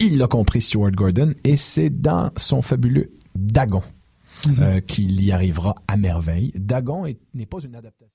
Il l'a compris, Stuart Gordon, et c'est dans son fabuleux Dagon euh, qu'il y arrivera à merveille. Dagon est- n'est pas une adaptation.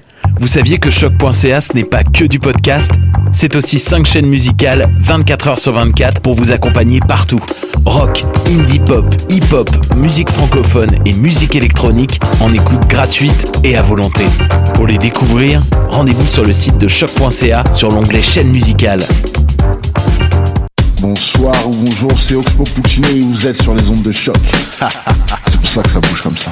vous saviez que choc.ca ce n'est pas que du podcast C'est aussi 5 chaînes musicales 24 heures sur 24 pour vous accompagner partout. Rock, indie pop, hip-hop, musique francophone et musique électronique en écoute gratuite et à volonté. Pour les découvrir, rendez-vous sur le site de choc.ca sur l'onglet chaîne musicale. Bonsoir ou bonjour, c'est Oxpo Puccino et vous êtes sur les ondes de choc. c'est pour ça que ça bouge comme ça.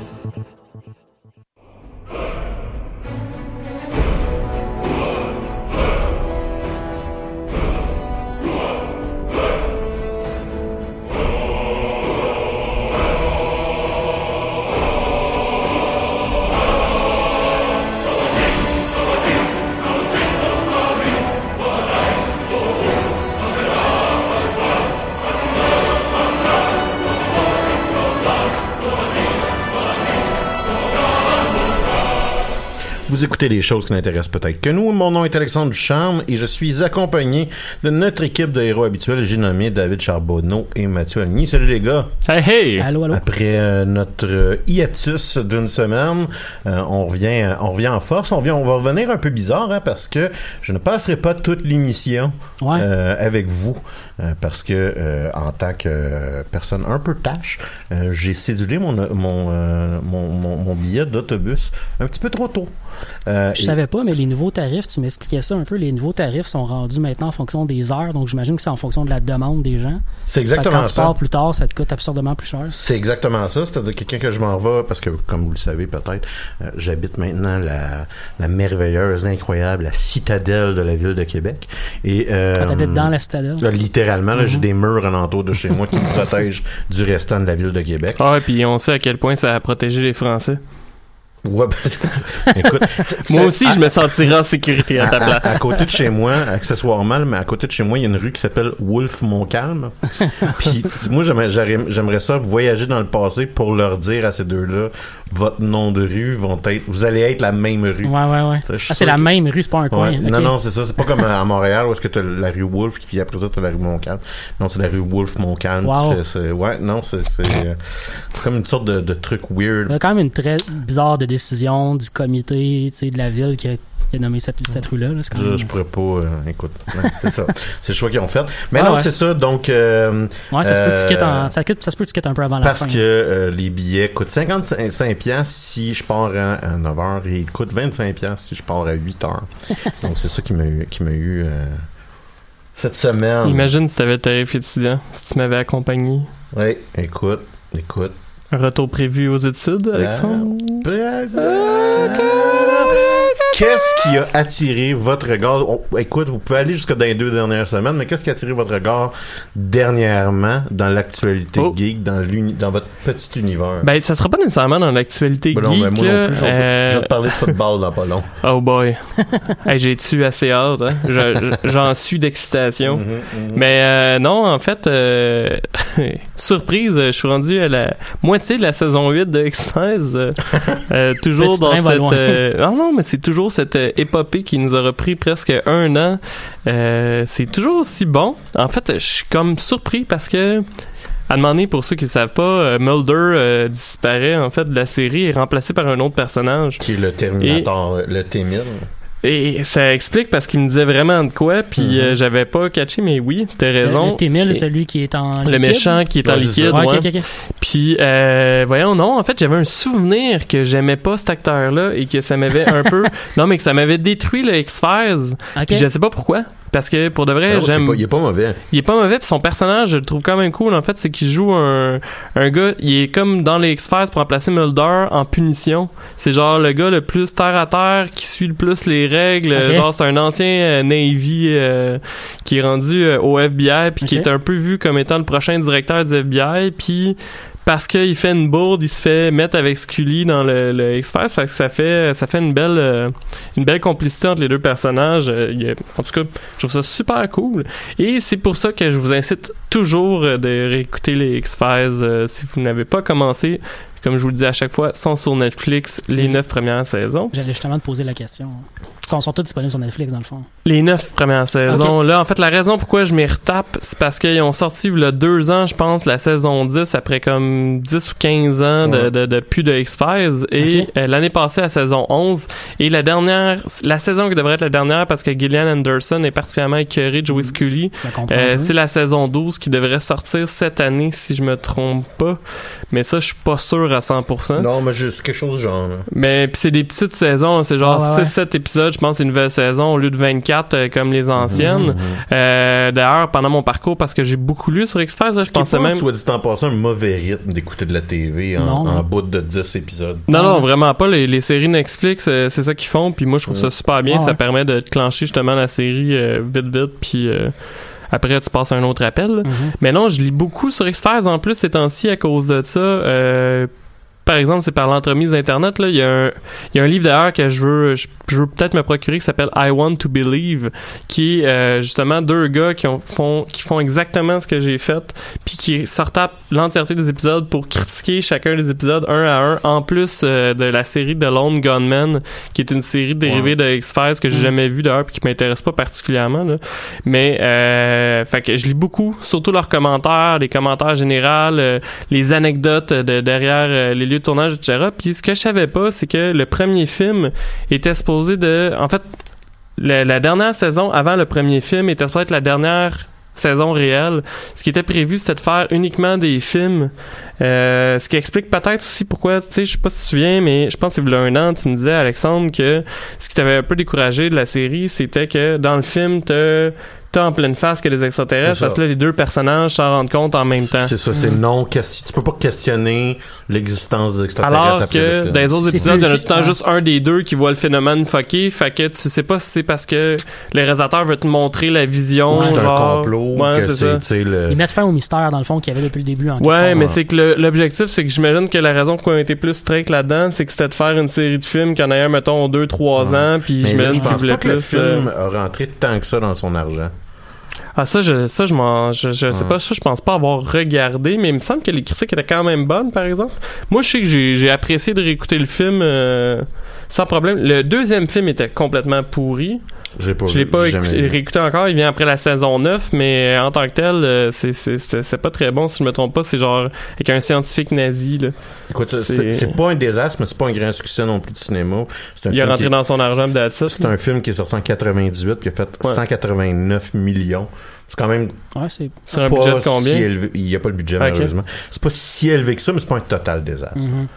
Vous écoutez les choses qui n'intéressent peut-être que nous. Mon nom est Alexandre Ducharme et je suis accompagné de notre équipe de héros habituels. J'ai nommé David Charbonneau et Mathieu Aligny. Salut les gars. Hey hey! Allô, allô? Après euh, notre euh, hiatus d'une semaine, euh, on revient, on revient en force. On revient, on va revenir un peu bizarre hein, parce que je ne passerai pas toute l'émission Ouais. euh, avec vous parce que euh, en tant que euh, personne un peu tâche, euh, j'ai cédulé mon mon, euh, mon, mon, mon billet d'autobus un petit peu trop tôt. Euh, Je et- savais pas, mais les nouveaux tarifs, tu m'expliquais ça un peu. Les nouveaux tarifs sont rendus maintenant en fonction des heures, donc j'imagine que c'est en fonction de la demande des gens. C'est exactement Quand tu ça. pars plus tard, ça te coûte absurdement plus cher. C'est exactement ça. C'est-à-dire quelqu'un que je m'en vais, parce que, comme vous le savez peut-être, euh, j'habite maintenant la, la merveilleuse, l'incroyable, la citadelle de la ville de Québec. Et, euh, Quand t'habites dans la citadelle? là, littéralement, là, j'ai Mhm. des murs alentour de chez moi qui me protègent du restant de la ville de Québec. Ah ouais, puis on sait à quel point ça a protégé les Français. Ouais, ben, écoute, Moi aussi, je me sentirais en sécurité à ta à, place. à côté de chez moi, accessoirement, mais à côté de chez moi, il y a une rue qui s'appelle Wolf Montcalm. Puis moi, j'aimerais, ça voyager dans le passé pour leur dire à ces deux-là, votre nom de rue vont être, vous allez être la même rue. Ouais, ouais, ouais. Ça, Ah, c'est la que- même rue, c'est pas un coin. Ouais. Non, non, c'est ça. C'est pas comme à Montréal où est-ce que t'as la rue Wolf, puis après ça, t'as la rue Montcalm. Non, c'est la rue Wolf Montcalm. Wow. Fais- ouais, non, c'est, euh, c'est comme une sorte de, de truc weird. Il y a quand même une très bizarre de décision du comité de la ville qui a, qui a nommé cette, cette rue-là. là. Je, même- je pourrais pas, euh, écoute, c'est ça. C'est le choix qu'ils ont fait. Mais Ah non, ouais. c'est ça. Donc, euh, Ouais, ça se peut que euh, en- ça, coûte- ça se peut que tu quittes un peu avant la Parce fin. que euh, les billets coûtent 55 pièces si je pars à, 9h et ils coûtent 25 pièces si je pars à 8h. Donc c'est ça qui m'a eu qui m'a eu euh, Cette semaine. Imagine si t'avais tarif étudiant, si tu m'avais accompagné. Oui, écoute, écoute. Un retour prévu aux études, Alexandre? Qu'est-ce qui a attiré votre regard? Écoute, vous pouvez aller jusque dans les deux dernières semaines, mais qu'est-ce qui a attiré votre regard dernièrement dans l'actualité Oh. geek, dans, votre petit univers? Ben, ça sera pas nécessairement dans l'actualité Ben non, geek, ben moi non plus, je vais te- Euh, je vais te parler de football dans pas long. Oh boy. hey, J'ai-tu assez hâte, hein? Je- je- J'en suis d'excitation. Mhm, mhm. Mais euh, non, en fait, euh, surprise, je suis rendu à la moitié de la saison 8 de X-Files. euh, euh, toujours dans cette... euh, non, non, mais c'est toujours cette épopée qui nous aura pris presque un an. Euh, c'est toujours aussi bon. En fait, je suis comme surpris parce que... À demander pour ceux qui ne savent pas, euh, Mulder euh, disparaît en fait de la série et est remplacé par un autre personnage. Qui est le Terminator, le T-1000. Et ça explique parce qu'il me disait vraiment de quoi, puis Mhm. euh, j'avais pas catché, mais oui, t'as Le, raison. le T-1000, Et- celui qui est en le liquide? méchant qui est en liquide, ça. Ouais. Puis, euh, voyons, non, en fait, j'avais un souvenir que j'aimais pas cet acteur-là et que ça m'avait un peu... Non, mais que ça m'avait détruit le X-Files. Je sais pas pourquoi. Parce que, pour de vrai, j'aime... pas- il est pas mauvais. Il est pas mauvais, puis son personnage, je le trouve quand même cool. En fait, c'est qu'il joue un, un gars, il est comme dans les X-Files pour remplacer Mulder en punition. C'est genre le gars le plus terre à terre, qui suit le plus les règles. Genre, c'est un ancien euh, Navy euh, qui est rendu euh, au FBI, puis qui est un peu vu comme étant le prochain directeur du FBI, puis parce qu'il fait une bourde, il se fait mettre avec Scully dans le, le X-Files, fait que ça fait ça fait une belle euh, une belle complicité entre les deux personnages. Euh, en tout cas, je trouve ça super cool. Et c'est pour ça que je vous incite toujours euh, de réécouter les X-Files si vous n'avez pas commencé. Comme je vous le dis à chaque fois, sont sur Netflix les neuf premières saisons. J'allais justement te poser la question. Ils sont, sont tous disponibles sur Netflix, dans le fond? Les neuf premières saisons. Là, en fait, la raison pourquoi je m'y retape, c'est parce qu'ils ont sorti il y a deux ans, je pense, la saison 10, après comme 10 ou 15 ans de, Ouais. de, de plus de X-Files. Et euh, l'année passée, la saison 11. Et la dernière, la saison qui devrait être la dernière, parce que Gillian Anderson est particulièrement écœuré de Scully, Je la comprends. euh, c'est la saison 12 qui devrait sortir cette année, si je me trompe pas. Mais ça, je suis pas sûr à 100%. Non, mais juste quelque chose du genre. là. Mais puis c'est des petites saisons, c'est genre Ah ouais, 6-7 épisodes, je pense c'est une nouvelle saison au lieu de 24 euh, comme les anciennes. Euh, D'ailleurs, pendant mon parcours, parce que j'ai beaucoup lu sur X-Files, je pensais pas, même... soit dit en passant, un mauvais rythme d'écouter de la TV en, Non, en non. bout de 10 épisodes. Non, non, vraiment pas. Les, les séries Netflix, euh, c'est ça qu'ils font. Puis moi, je trouve ça super bien. Ah Ça ouais. permet de clencher justement la série euh, vite, vite. Puis euh, après, tu passes à un autre appel. Mhm. Mais non, je lis beaucoup sur X-Files en plus ces temps-ci à cause de ça. Euh, par exemple, c'est par l'entremise d'Internet. Là. Il, y a un, il y a un livre d'ailleurs que je veux, je, je veux peut-être me procurer qui s'appelle I Want to Believe, qui est euh, justement deux gars qui, ont, font, qui font exactement ce que j'ai fait, puis qui sortent l'entièreté des épisodes pour critiquer chacun des épisodes un à un, en plus euh, de la série The Lone Gunman, qui est une série dérivée de X-Files que j'ai jamais vue d'ailleurs, puis qui m'intéresse pas particulièrement. Là. Mais euh, fait que je lis beaucoup, surtout leurs commentaires, les commentaires généraux, les anecdotes de derrière les lieux de tournage, etc. Puis ce que je savais pas, c'est que le premier film était supposé de, en fait, la, dernière saison avant le premier film était supposé être la dernière saison réelle. Ce qui était prévu, c'était de faire uniquement des films. Euh, ce qui explique peut-être aussi pourquoi, tu sais, je sais pas si tu te souviens, mais je pense que c'est il y a un an, tu me disais, Alexandre, que ce qui t'avait un peu découragé de la série, c'était que dans le film, t'as t'as en pleine face que les extraterrestres, parce que là, les deux personnages s'en rendent compte en même temps. C'est ça, c'est non question. Tu peux pas questionner l'existence des extraterrestres Alors que film. dans les autres épisodes, il y en a plus- tout le temps ouais. juste un des deux qui voit le phénomène fucké, fait que tu sais pas si c'est parce que le réalisateur veut te montrer la vision, Ou c'est un complot, Ouais, que c'est le... Ils mettent fin au mystère, dans le fond, qu'il y avait depuis le début. En Ouais, mais c'est que l'objectif, c'est que j'imagine que la raison pourquoi on était plus strict là-dedans, c'est que c'était de faire une série de films qui en un, mettons, 2-3 Ouais. ans, puis j'imagine je qu'ils pense voulaient pas que le plus... euh, film a rentré tant que ça dans son argent. Ah ça je ça je m'en je, je sais pas ça je pense pas avoir regardé mais il me semble que les critiques étaient quand même bonnes par exemple. Moi je sais que j'ai j'ai apprécié de réécouter le film euh, sans problème. Le deuxième film était complètement pourri. J'ai pas Je l'ai pas écouté- réécouté encore, il vient après la saison 9 mais en tant que tel euh, c'est pas très bon si je me trompe pas, c'est genre avec un scientifique nazi là. Écoute, c'est, pas un désastre, mais c'est pas un grand succès non plus de cinéma. Un Il est film rentré qui- dans son argent it, C'est un film qui est sorti en 98 qui a fait Ouais. 189 millions. C'est quand même Ouais, c'est. sur un pas budget de combien si élevé. Il n'y a pas le budget, Ok. malheureusement. C'est pas si élevé que ça, mais c'est pas un total désastre. Mhm.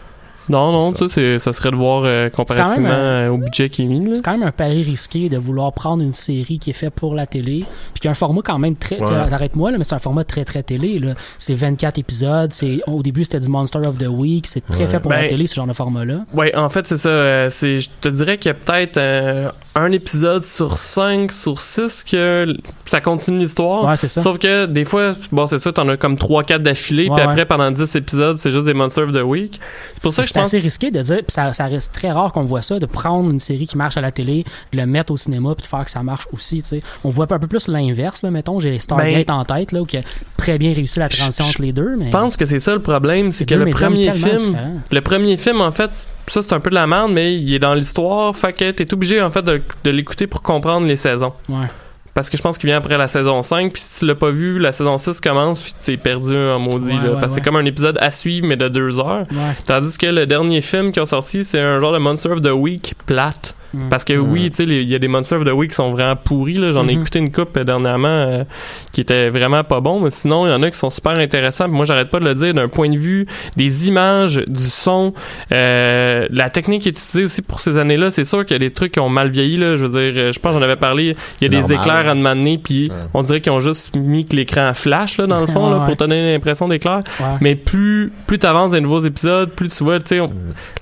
Non, non, tu sais, c'est- ça serait de voir euh, comparativement euh, au budget qui est mis. C'est quand même un pari risqué de vouloir prendre une série qui est faite pour la télé, puis qui a un format quand même très. Ouais. Arrête-moi, mais c'est un format très très télé. C'est 24 épisodes. Au début c'était du Monster of the Week. C'est très Ouais. fait pour Ben, la télé ce genre de format-là. Ouais, en fait, c'est ça. euh, je te dirais qu'il y a peut-être euh, un épisode sur 5, sur 6 que ça continue l'histoire. Ouais, c'est ça. Sauf que des fois, bon, c'est ça, t'en as comme 3-4 d'affilée, puis après, pendant 10 épisodes, c'est juste des Monster of the Week. C'est pour ça que je C'est assez risqué de dire, puis ça, ça reste très rare qu'on voit ça, de prendre une série qui marche à la télé, de le mettre au cinéma, puis de faire que ça marche aussi. On voit un peu plus l'inverse, mettons. J'ai Stargate Ben, en tête, là, où qui a très bien réussi la transition entre les deux. Mais Je pense que c'est ça le problème, c'est que le premier film, différents. le premier film en fait, ça c'est un peu de la merde, mais il est dans l'histoire, fait que t'es obligé en fait de, de l'écouter pour comprendre les saisons. Ouais. Parce que je pense qu'il vient après la saison 5, puis si tu l'as pas vu, la saison 6 commence, puis t'es perdu en maudit. Ouais, là, ouais, parce que c'est comme un épisode à suivre, mais de deux heures. Ouais. Tandis que le dernier film qui a sorti, c'est un genre de Monster of the Week plate. Mm. Parce que oui, tu sais, il y a des Monster of the Week qui sont vraiment pourris. là. J'en ai Mhm. écouté une coupe euh, dernièrement euh, qui était vraiment pas bon. Mais sinon, il y en a qui sont super intéressants. Puis moi, j'arrête pas de le dire d'un point de vue des images, du son, euh, la technique qui est utilisée aussi pour ces années-là. C'est sûr qu'il y a des trucs qui ont mal vieilli. Là. Je veux dire, euh, je pense j'en avais parlé. Il y a des Normal. éclairs à demander, puis Ouais. on dirait qu'ils ont juste mis que l'écran flash là, dans le fond Ouais, là, ouais. pour te donner l'impression d'éclair. Ouais. Mais plus plus t'avances dans les nouveaux épisodes, plus tu vois, tu sais, là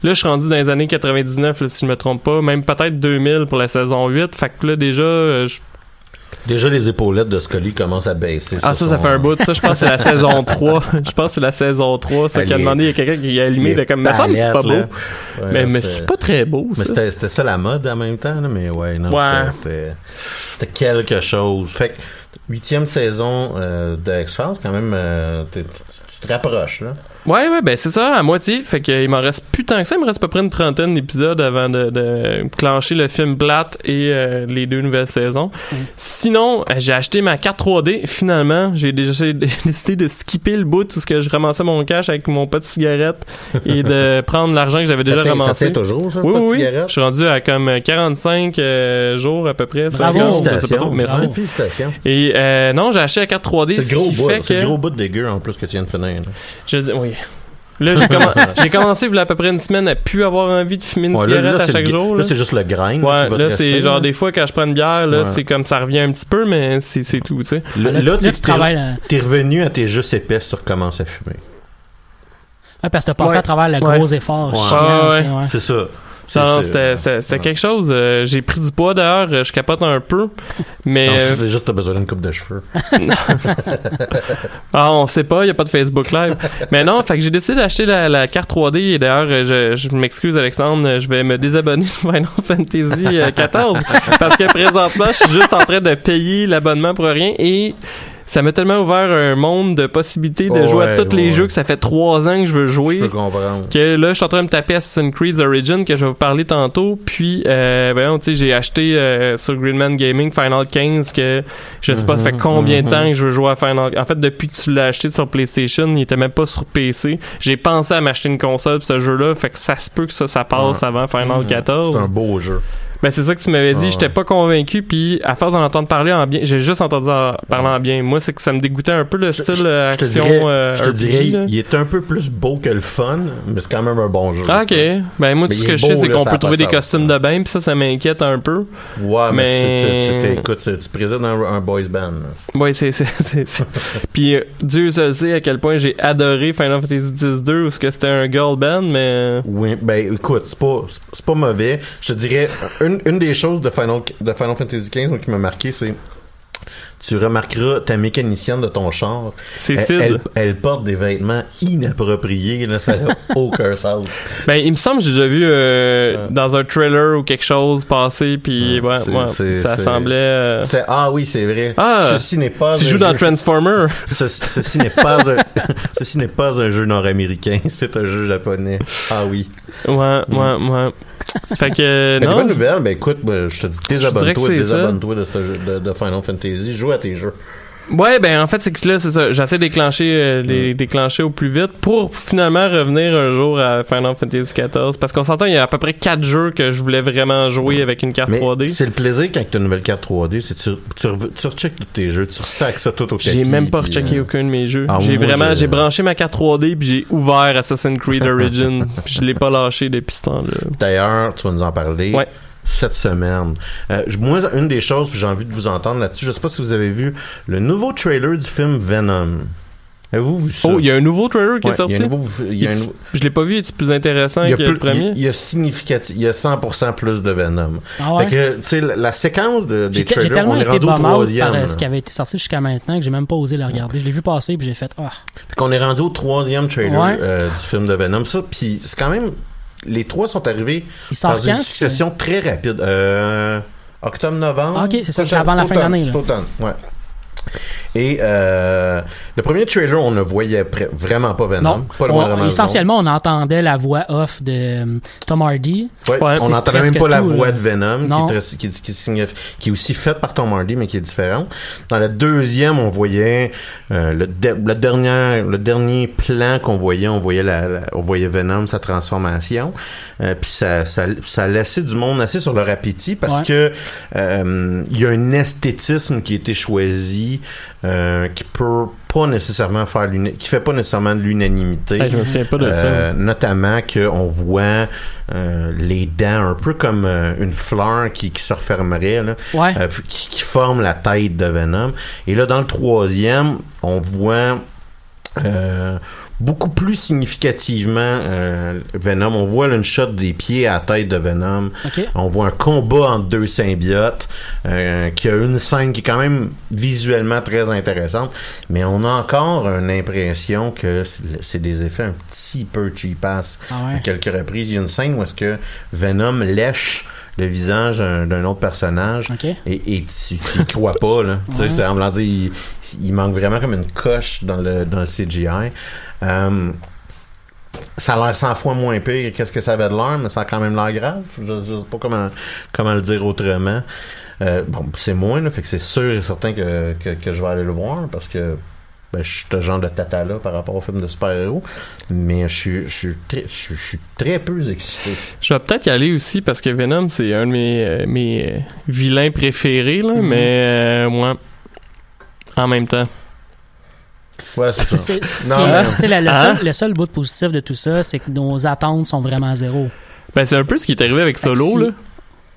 je suis rendu dans les années 99 là, si je me trompe pas, même peut-être 2000 pour la saison 8. Fait que là déjà euh, je- Déjà, les épaulettes de Scully commencent à baisser. ah ça ça fait un bout, ça je pense que c'est la saison 3. Je pense que c'est la saison 3, ça qui a demandé il y a quelqu'un qui a allumé de comme mais ça c'est pas beau. Ouais, mais mais c'est pas très beau Mais ça. c'était c'était ça la mode en même temps, là, mais ouais, non, Ouais. c'était- quelque chose. Fait que huitième saison euh, de X-Files, quand même, euh, tu te rapproches, là. Ouais, ouais, ben c'est ça, à moitié. Fait qu'il m'en reste plus tant que ça. Il me reste à peu près une trentaine d'épisodes avant de, de clencher le film plate et euh, les deux nouvelles saisons. Sinon, euh, j'ai acheté ma carte 3D. Finalement, j'ai déjà décidé de skipper le bout tout ce que je ramassais mon cash avec mon pot de cigarette et de prendre l'argent que j'avais déjà ça tient, ça ramassé. tient toujours, ça, oui, de oui? Je suis rendu à comme 45 euh, jours à peu près. Bravo. 50, je sais pas Félicitations. trop. Merci. Bravo. Félicitations. Et euh, non, j'ai acheté la carte 3D. C'est ce gros bout, c'est que- gros bout de dégueu en plus que tu viens de finir. là. je dis, oui. Là, j'ai, commen- j'ai commencé, il y a à peu près une semaine, à plus avoir envie de fumer une Ouais, cigarette là, à chaque le- jour. Là, Là, c'est juste le grain. ouais, qui va te là, rester, c'est genre là. des fois quand je prends une bière, là, Ouais. c'est comme ça revient un petit peu, mais c'est, c'est tout, tu sais. Là, Là, là, tu- travailles, t'es revenu à tes juste épaisses, tu recommences à fumer. Ouais, parce que t'as passé Ouais. à travers le Ouais. gros effort. Ouais. chiant. C'est ça. C'était, ouais. quelque chose. euh, j'ai pris du poids d'ailleurs, euh, je capote un peu. Mais. Non, euh, c'est juste t'as besoin d'une coupe de cheveux. Ah, on sait pas, il a pas de Facebook Live. Mais non, fait que j'ai décidé d'acheter la, la carte 3D et d'ailleurs, euh, je, je m'excuse Alexandre, euh, je vais me désabonner de Final Fantasy euh, 14 parce que présentement, je suis juste en train de payer l'abonnement pour rien et ça m'a tellement ouvert un monde de possibilités de jouer à tous les ouais. jeux que ça fait trois ans que je veux Je jouer. peux comprendre. Que là, je suis en train de me taper Assassin's Creed Origin que je vais vous parler tantôt. Puis, euh, voyons, tu sais, j'ai acheté euh, sur Greenman Gaming Final 15 que je sais pas, ça fait Mhm, combien de mhm. temps que je veux jouer à Final. En fait, depuis que tu l'as acheté sur PlayStation, il était même pas sur PC. J'ai pensé à m'acheter une console pour ce jeu-là, fait que ça se peut que ça, ça passe avant Final Mhm. 14. C'est un beau jeu. Ben c'est ça que tu m'avais dit, j'étais pas convaincu puis à force d'en entendre parler en bien, j'ai juste entendu en- parler en bien. Moi c'est que ça me dégoûtait un peu le style euh, Je te action dirais, euh, je te RPG, dirais là. il est un peu plus beau que le fun, mais c'est quand même un bon jeu. Ah, ok. Ben moi Mais tout ce que je sais c'est qu'on peut trouver des costumes de bain puis ça ça m'inquiète un peu. Ouais, mais, Mais- écoute, tu présides un, un boys band. Ouais, c'est Puis euh, Dieu seul sait à quel point j'ai adoré Final Fantasy X-2 où ce que c'était un girl band mais Oui, ben écoute, c'est pas, c'est pas mauvais. Je te dirais, une, une des choses de Final, de Final Fantasy XV moi, qui m'a marqué, c'est tu remarqueras ta mécanicienne de ton char. c'est Elle, elle, elle porte des vêtements inappropriés, là, ça n'a aucun sens. Ben il me semble que j'ai déjà vu euh, Ouais. dans un trailer ou quelque chose passer puis Ouais, ça semblait euh, ah oui, c'est vrai. Ah, ceci n'est pas Tu joues dans Transformer. Ce- ceci n'est pas un, ceci n'est pas un jeu nord-américain, c'est un jeu japonais. Ah oui. Ouais, ouais, ouais. Fait que Mais non. bonnes nouvelles, ben écoute, ben, je te dis, désabonne-toi, désabonne-toi de, de, de Final Fantasy, joue à tes jeux. Ouais, ben en fait, c'est que là, c'est ça. J'essaie de déclencher, euh, les déclencher au plus vite pour finalement revenir un jour à Final Fantasy XIV. Parce qu'on s'entend, il y a à peu près quatre jeux que je voulais vraiment jouer avec une carte Mais 3D. c'est le plaisir quand tu as une nouvelle carte 3D, c'est tu, tu, re- tu recheckes tous tes jeux, tu ressacs ça tout au J'ai même pas rechecké euh, aucun de mes jeux. Ah, j'ai vraiment, j'ai branché ma carte 3D puis j'ai ouvert Assassin's Creed Origin. puis je l'ai pas lâché depuis ce temps-là. D'ailleurs, tu vas nous en parler. Ouais. Cette semaine. Euh, je- moi, une des choses, puis j'ai envie de vous entendre là-dessus, je sais pas si vous avez vu le nouveau trailer du film Venom. Avez-vous vu ça? Oh, il y a un nouveau trailer qui Ouais, est sorti. il y a un nouveau- y a un Il- nouveau- Je l'ai pas vu, est-il plus intéressant il y a que plus- le premier? il y a significatif, il y a 100% plus de Venom. Ah ouais? Fait que, tu sais, la, la séquence de, des trailers, tellement on est été rendu au troisième. par euh, ce qui avait été sorti jusqu'à maintenant que j'ai même pas osé le regarder. Je l'ai vu passer puis j'ai fait ah. Fait qu'on est rendu au troisième trailer Ouais. euh, du film de Venom. Ça, puis c'est quand même... Les trois sont arrivés dans une succession très rapide. Euh, Octobre-novembre. Ah, ok, c'est ça, avant la fin d'année, C'est automne, ouais. Et euh, le premier trailer, on ne voyait vraiment pas Venom. Non, Pas le On- moindrement essentiellement, on entendait la voix off de euh, Tom Hardy. Ouais, Ouais, on n'entendait même pas la voix là. de Venom, qui est, très- qui, qui signifie- qui est aussi faite par Tom Hardy, mais qui est différente. Dans la deuxième, on voyait euh, le, de- le dernier, le dernier plan qu'on voyait, on voyait la, la- on voyait Venom, sa transformation. Euh, Puis ça, ça, ça laissait du monde assez sur leur appétit parce Ouais. que euh, il y a un esthétisme qui a été choisi euh, qui peut pas nécessairement faire qui fait pas nécessairement de l'unanimité. Hey, je me souviens pas de ça. Euh, notamment qu'on voit euh, les dents un peu comme euh, une fleur qui, qui se refermerait, là, Ouais. euh, qui, qui forme la tête de Venom. Et là, dans le troisième, on voit euh, beaucoup plus significativement euh, Venom. On voit là, une shot des pieds à la tête de Venom. On voit un combat entre deux symbiotes euh, qui a une scène qui est quand même visuellement très intéressante, mais on a encore une impression que c'est c'est des effets un petit peu cheapass. Ah ouais. À quelques reprises, il y a une scène où est-ce que Venom lèche le visage d'un autre personnage et, et tu, tu y crois pas là. Tu sais, c'est en dire, il, il manque vraiment comme une coche dans le dans le CGI. Euh, ça a l'air 100 fois moins pire qu'est-ce que ça avait de l'air, mais ça a quand même l'air grave. Je, je sais pas comment, comment le dire autrement. Euh, bon, c'est moins, là, fait que c'est sûr et certain que, que, que je vais aller le voir parce que ben, je suis ce genre de tata-là par rapport au film de super-héros, mais je suis, je, suis très, je, suis- je suis très peu excité. Je vais peut-être y aller aussi parce que Venom, c'est un de mes, euh, mes euh, vilains préférés, là, Mhm. mais euh, moi, en même temps. Ouais, c'est ça. Non, mais- la- le, Hein? seul, le seul bout de positif de tout ça, c'est que nos attentes sont vraiment zéro. Ben, c'est un peu ce qui est arrivé avec Solo, si- là.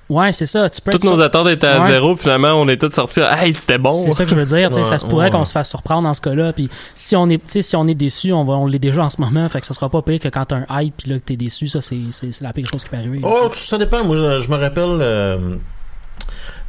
Ouais, c'est ça. Tu peux Toutes nos sur- attentes étaient à Ouais. zéro, puis finalement, on est tous sortis. Hey, c'était bon! C'est ça que je veux dire. ça se pourrait ouais. qu'on se fasse surprendre dans ce cas-là. Puis si on est, si on est déçu, on va, on l'est déjà en ce moment. Fait que ça sera pas pire que quand t'as un hype puis là que t'es déçu. Ça, c'est, la pire chose qui peut arriver. Oh, ça dépend. Moi, je, je me rappelle, euh,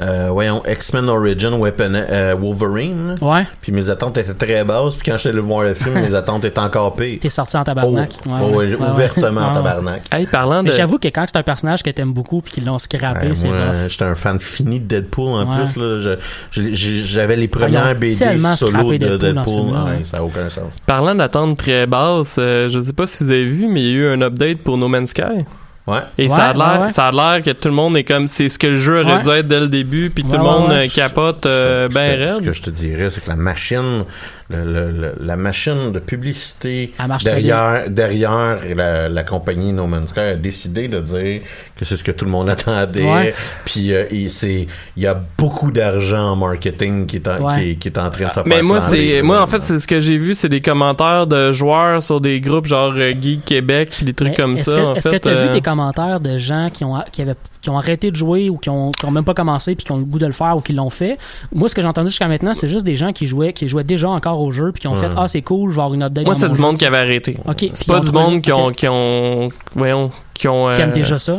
euh, voyons, X-Men Origin Weapon, euh, Wolverine. Ouais. Puis mes attentes étaient très basses. Puis quand j'étais allé voir le film, mes attentes étaient encore pires. T'es sorti en tabarnak. Oh, Ouais, oh, ouais. ouais, Ouais, ouais. ouvertement en ouais. tabarnak. Hey, parlant de. J'avoue que quand c'est un personnage que t'aimes beaucoup puis qu'ils l'ont scrappé, Ouais, c'est rough. j'étais un fan fini de Deadpool en Ouais. plus. Là, Je- je- j'avais les Ah, premières BD solo de Deadpool ouais. Ça n'a aucun sens. Parlant d'attente très basse, euh, je sais pas si vous avez vu, mais il y a eu un update pour No Man's Sky. Ouais. Et Ouais, ça a l'air, ouais, ça a l'air que tout le monde est comme c'est ce que le jeu aurait Ouais. dû être dès le début, puis tout Ouais, le monde euh, capote euh, ben te- Ce raide. que je te dirais, c'est que la machine, le- le- le- la machine de publicité derrière, derrière la, la compagnie No Man's Sky a décidé de dire que c'est ce que tout le monde attendait. Ouais. Puis euh, il y a beaucoup d'argent en marketing qui est en, Ouais. qui, est- qui est en train de se faire. Mais moi, c'est moi en fait, c'est ce que j'ai vu, c'est des commentaires de joueurs sur des groupes genre euh, Geek Québec, des trucs Mais comme est-ce ça. que, en est-ce que t'as euh, vu des commentaires de gens qui ont, qui, avaient, qui ont arrêté de jouer ou qui ont, qui ont même pas commencé puis qui ont le goût de le faire ou qui l'ont fait? Moi, ce que j'ai entendu jusqu'à maintenant, c'est juste des gens qui jouaient, qui jouaient déjà encore au jeu puis qui ont fait, ah, c'est cool, je vais avoir une update. Moi, c'est du jeu. monde qui avait arrêté. Ok. C'est pas du monde qui ont, qui ont, voyons, qui ont. Qui aiment déjà ça.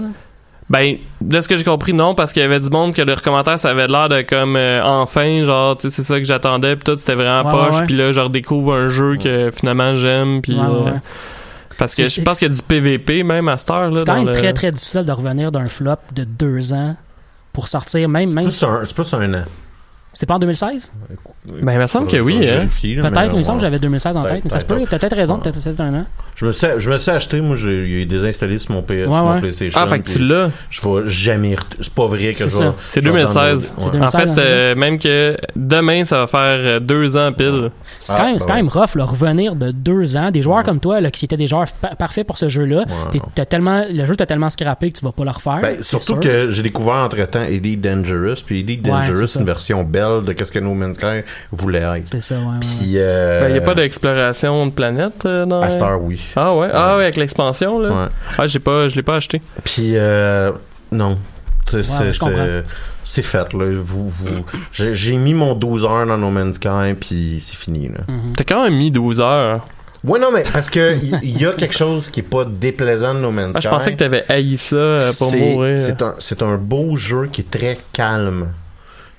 Ben, de ce que j'ai compris, non, parce qu'il y avait du monde que leurs commentaires, ça avait l'air de comme euh, enfin, genre, tu sais, c'est ça que j'attendais, puis tout, c'était vraiment Ouais, poche, puis là, je redécouvre un jeu que finalement j'aime, puis Ouais, ouais, euh, parce que je pense qu'il y a du PVP même à cette heure là. C'est quand même le- très, très difficile de revenir d'un flop de deux ans pour sortir, même, même C'est plus un, c'est plus un an. C'était pas en 2016? Ben, il me semble que oui, hein. Peut-être, mais il me semble que j'avais 2016 en tête. Mais ça se peut, t'as peut-être raison, Ouais. peut-être peut-être un an. Je me suis, je me suis acheté, moi, j'ai, désinstallé sur mon, PS, Ouais, sur mon ouais. PlayStation. Ah, fait que tu l'as. Je vais jamais. ret- C'est pas vrai que C'est je ça. vais. C'est je vais 2016. downloader. C'est Ouais. En 2016, fait, hein, euh, même que demain, ça va faire euh, deux ans pile. C'est quand, Ah, même, c'est bah quand même rough, là, revenir de deux ans. Des joueurs comme toi, là, qui étaient des joueurs pa- parfaits pour ce jeu-là, t'es- t'as tellement, le jeu t'a tellement scrappé que tu vas pas le refaire. Ben, c'est surtout sûr. que j'ai découvert entre-temps Elite Dangerous, puis Elite Dangerous, c'est c'est une ça. version belle de qu'est-ce que No Man's Sky voulait être. C'est ça, ouais. Puis, euh, Il n'y a pas d'exploration de planète euh, dans. À Star, oui. Ah ouais, ah ouais, avec l'expansion là. Ouais. Ah j'ai pas, je l'ai pas acheté. Puis, euh, non. C'est fait, là. Vous, vous, j'ai mis mon 12 heures dans No Man's Sky, puis c'est fini, là. Mhm. T'as quand même mis 12 heures. Ouais, non, mais parce que il y, y a quelque chose qui est pas déplaisant de No Man's Ah, Sky. je pensais que t'avais haï ça euh, pour mourir. C'est un, c'est un beau jeu qui est très calme.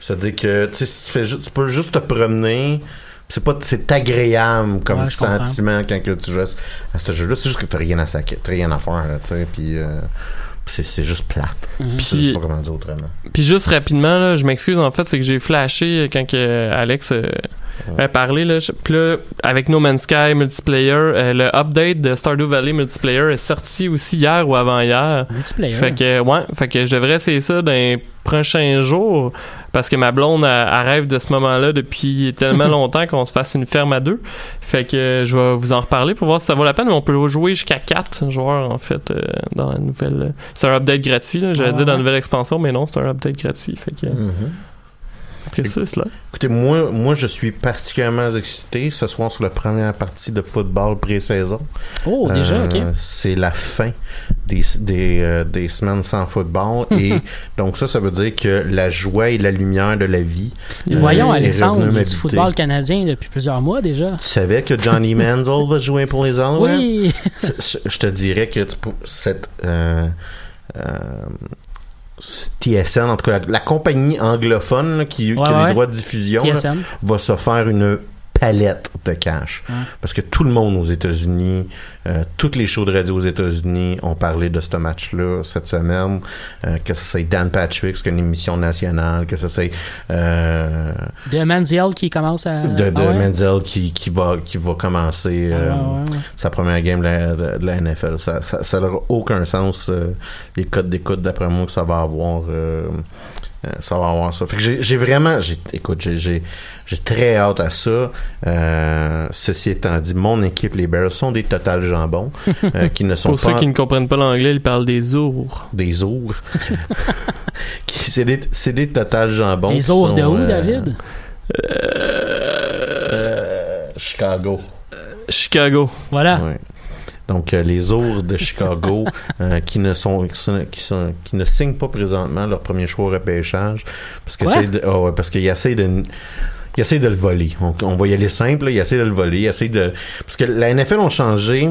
C'est-à-dire que si tu, fais tu peux juste te promener. C'est pas c'est agréable comme Ouais, je comprends. sentiment quand que tu joues à ce jeu-là. C'est juste que t'as rien à saquer, t'as rien à faire, là, tu sais. Puis euh, c'est, c'est juste plate. Je sais Puis- pas comment dire autrement. Puis juste rapidement, là, je m'excuse en fait, c'est que j'ai flashé quand que Alex euh, a parlé. Là, Je- Puis là, avec No Man's Sky multiplayer, euh, le update de Stardew Valley multiplayer est sorti aussi hier ou avant-hier. Multiplayer. Fait que, ouais, fait que je devrais essayer ça dans les prochains jours. Parce que ma blonde, elle, elle rêve de ce moment-là depuis tellement longtemps qu'on se fasse une ferme à deux. Fait que euh, je vais vous en reparler pour voir si ça vaut la peine. Mais on peut jouer jusqu'à 4 joueurs, en fait, euh, dans la nouvelle. euh, C'est un update gratuit, là. J'allais Ouais, dire dans la nouvelle expansion, mais non, c'est un update gratuit. Fait que. Qu'est-ce que c'est, cela? Écoutez, moi, moi, je suis particulièrement excité ce soir sur la première partie de football pré-saison. Oh, déjà, Euh, ok. C'est la fin des, des, euh, des semaines sans football. et donc, ça, ça veut dire que la joie et la lumière de la vie. euh, Voyons, est Alexandre, revenue il du football canadien depuis plusieurs mois déjà. Tu savais que Johnny Manziel va jouer pour les Alouettes? Oui! Je te dirais que tu cette euh, euh, TSN, en tout cas la, la compagnie anglophone là, qui, Ouais, qui a ouais. les droits de diffusion, là, va se faire une palette de cash. Ouais. Parce que tout le monde aux États-Unis, euh, toutes les shows de radio aux États-Unis ont parlé de ce match-là cette semaine. Euh, que ce soit Dan Patrick, qui est une émission nationale, que ce soit euh, De Manziel qui commence à. de, de Ah ouais? Menzel qui, qui va qui va commencer Ah euh, ouais, ouais, ouais. sa première game de la, de- de la NFL. Ça ça, ça n'aura aucun sens euh, les codes d'écoute d'après moi que ça va avoir. Euh, ça va avoir ça. Fait que j'ai vraiment, j'ai, écoute, j'ai, très hâte à ça. Euh, ceci étant dit, mon équipe, les Bears, sont des total jambons euh, qui ne sont Pour ceux qui ne comprennent pas l'anglais, ils parlent des ours. des ours. C'est des, c'est des total jambons. Les qui ours de où, euh, David? euh, Chicago. Chicago. Voilà. Ouais. Donc euh, les ours de Chicago euh, qui ne sont qui, sont, qui, sont- qui ne signent pas présentement leur premier choix au repêchage parce que de- ah ouais, parce qu'ils essaient de ils essaient de le voler. On, on va y aller simple, là, ils essaient de le voler, de parce que la NFL ont changé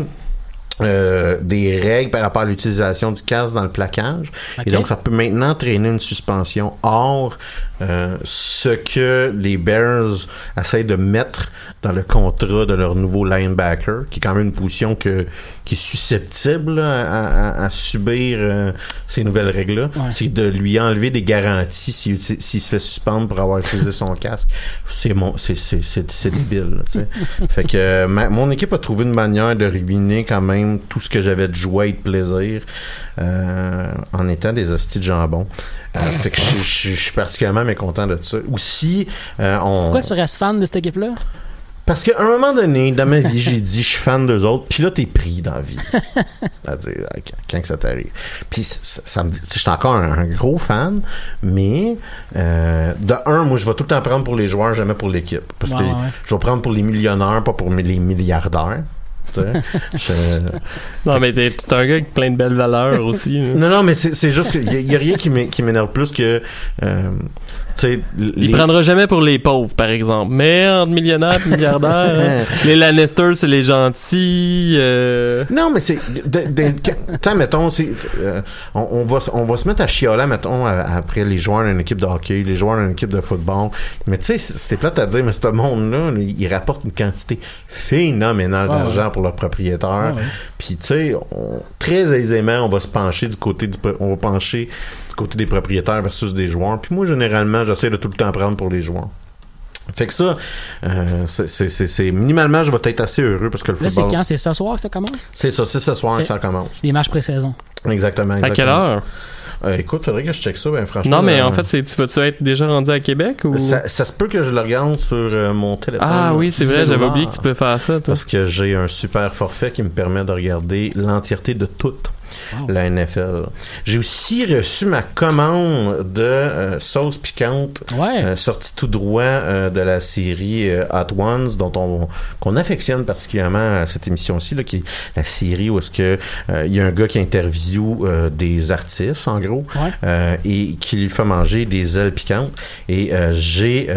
euh, des règles par rapport à l'utilisation du casque dans le plaquage. Et donc, ça peut maintenant entraîner une suspension. Or, euh, ce que les Bears essayent de mettre dans le contrat de leur nouveau linebacker, qui est quand même une position que, qui est susceptible là, à, à- à subir euh, ces nouvelles règles-là, Ouais. c'est de lui enlever des garanties s'il uti- s'il se fait suspendre pour avoir utilisé son casque. C'est mon, c'est, c'est, c'est, débile. là, fait que ma- mon équipe a trouvé une manière de ruiner quand même tout ce que j'avais de joie et de plaisir euh, en étant des hosties de jambon. Euh, fait que je, je- je suis particulièrement mécontent de ça. Aussi, euh, on... Pourquoi tu restes fan de cette équipe-là? Parce qu'à un moment donné, dans ma vie, j'ai dit, je suis fan d'eux autres, puis là, t'es pris dans la vie. C'est-à-dire, euh, quand- quand que ça t'arrive. Puis ça, me- je suis encore un, un gros fan, mais euh, de un, moi, je vais tout le temps prendre pour les joueurs, jamais pour l'équipe. Parce que ouais. je vais prendre pour les millionnaires, pas pour les milliardaires. Je- Non, mais t'es un gars avec plein de belles valeurs aussi. là. non, non, mais c'est juste qu'il y, a rien qui m'é- qui m'énerve plus que. euh, sais, Il les- prendra jamais pour les pauvres, par exemple. Mais entre millionnaires et milliardaires, hein, les Lannister, c'est les gentils. euh, Non, mais c'est. mettons, euh, on, on va, on va se mettre à chialer, mettons, à- après les joueurs d'une équipe de hockey, les joueurs d'une équipe de football. Mais tu sais, c'est plate à dire, mais ce monde-là, là, il rapporte une quantité phénoménale Ouais, d'argent ouais. pour leurs propriétaires. Ouais, ouais. Puis, tu sais, on- très aisément, on va se pencher du côté du, on va pencher du côté des propriétaires versus des joueurs. Puis moi, généralement, j'essaie de tout le temps prendre pour les joueurs. Fait que ça, euh, c'est- c'est c'est- c'est- minimalement, je vais être assez heureux parce que le Là, c'est football. quand? C'est ce soir que ça commence? C'est ça, c'est ce soir que ça commence. Des matchs pré-saison. Exactement. À quelle exactement. heure? Euh, écoute, faudrait que je check ça, ben franchement. Non, mais euh, en fait, c'est, tu vas-tu être déjà rendu à Québec ou? ça, ça se peut que je le regarde sur euh, mon téléphone. Ah oui, c'est vrai, j'avais oublié que tu peux faire ça, toi. Parce que j'ai un super forfait qui me permet de regarder l'entièreté de la NFL. J'ai aussi reçu ma commande de euh, sauce piquante Ouais. euh, sortie tout droit euh, de la série Hot Ones dont on qu'on affectionne particulièrement à cette émission-ci là qui est la série où est-ce que il y a un gars qui interviewe euh, des artistes en gros Ouais. et qui lui fait manger des ailes piquantes et j'ai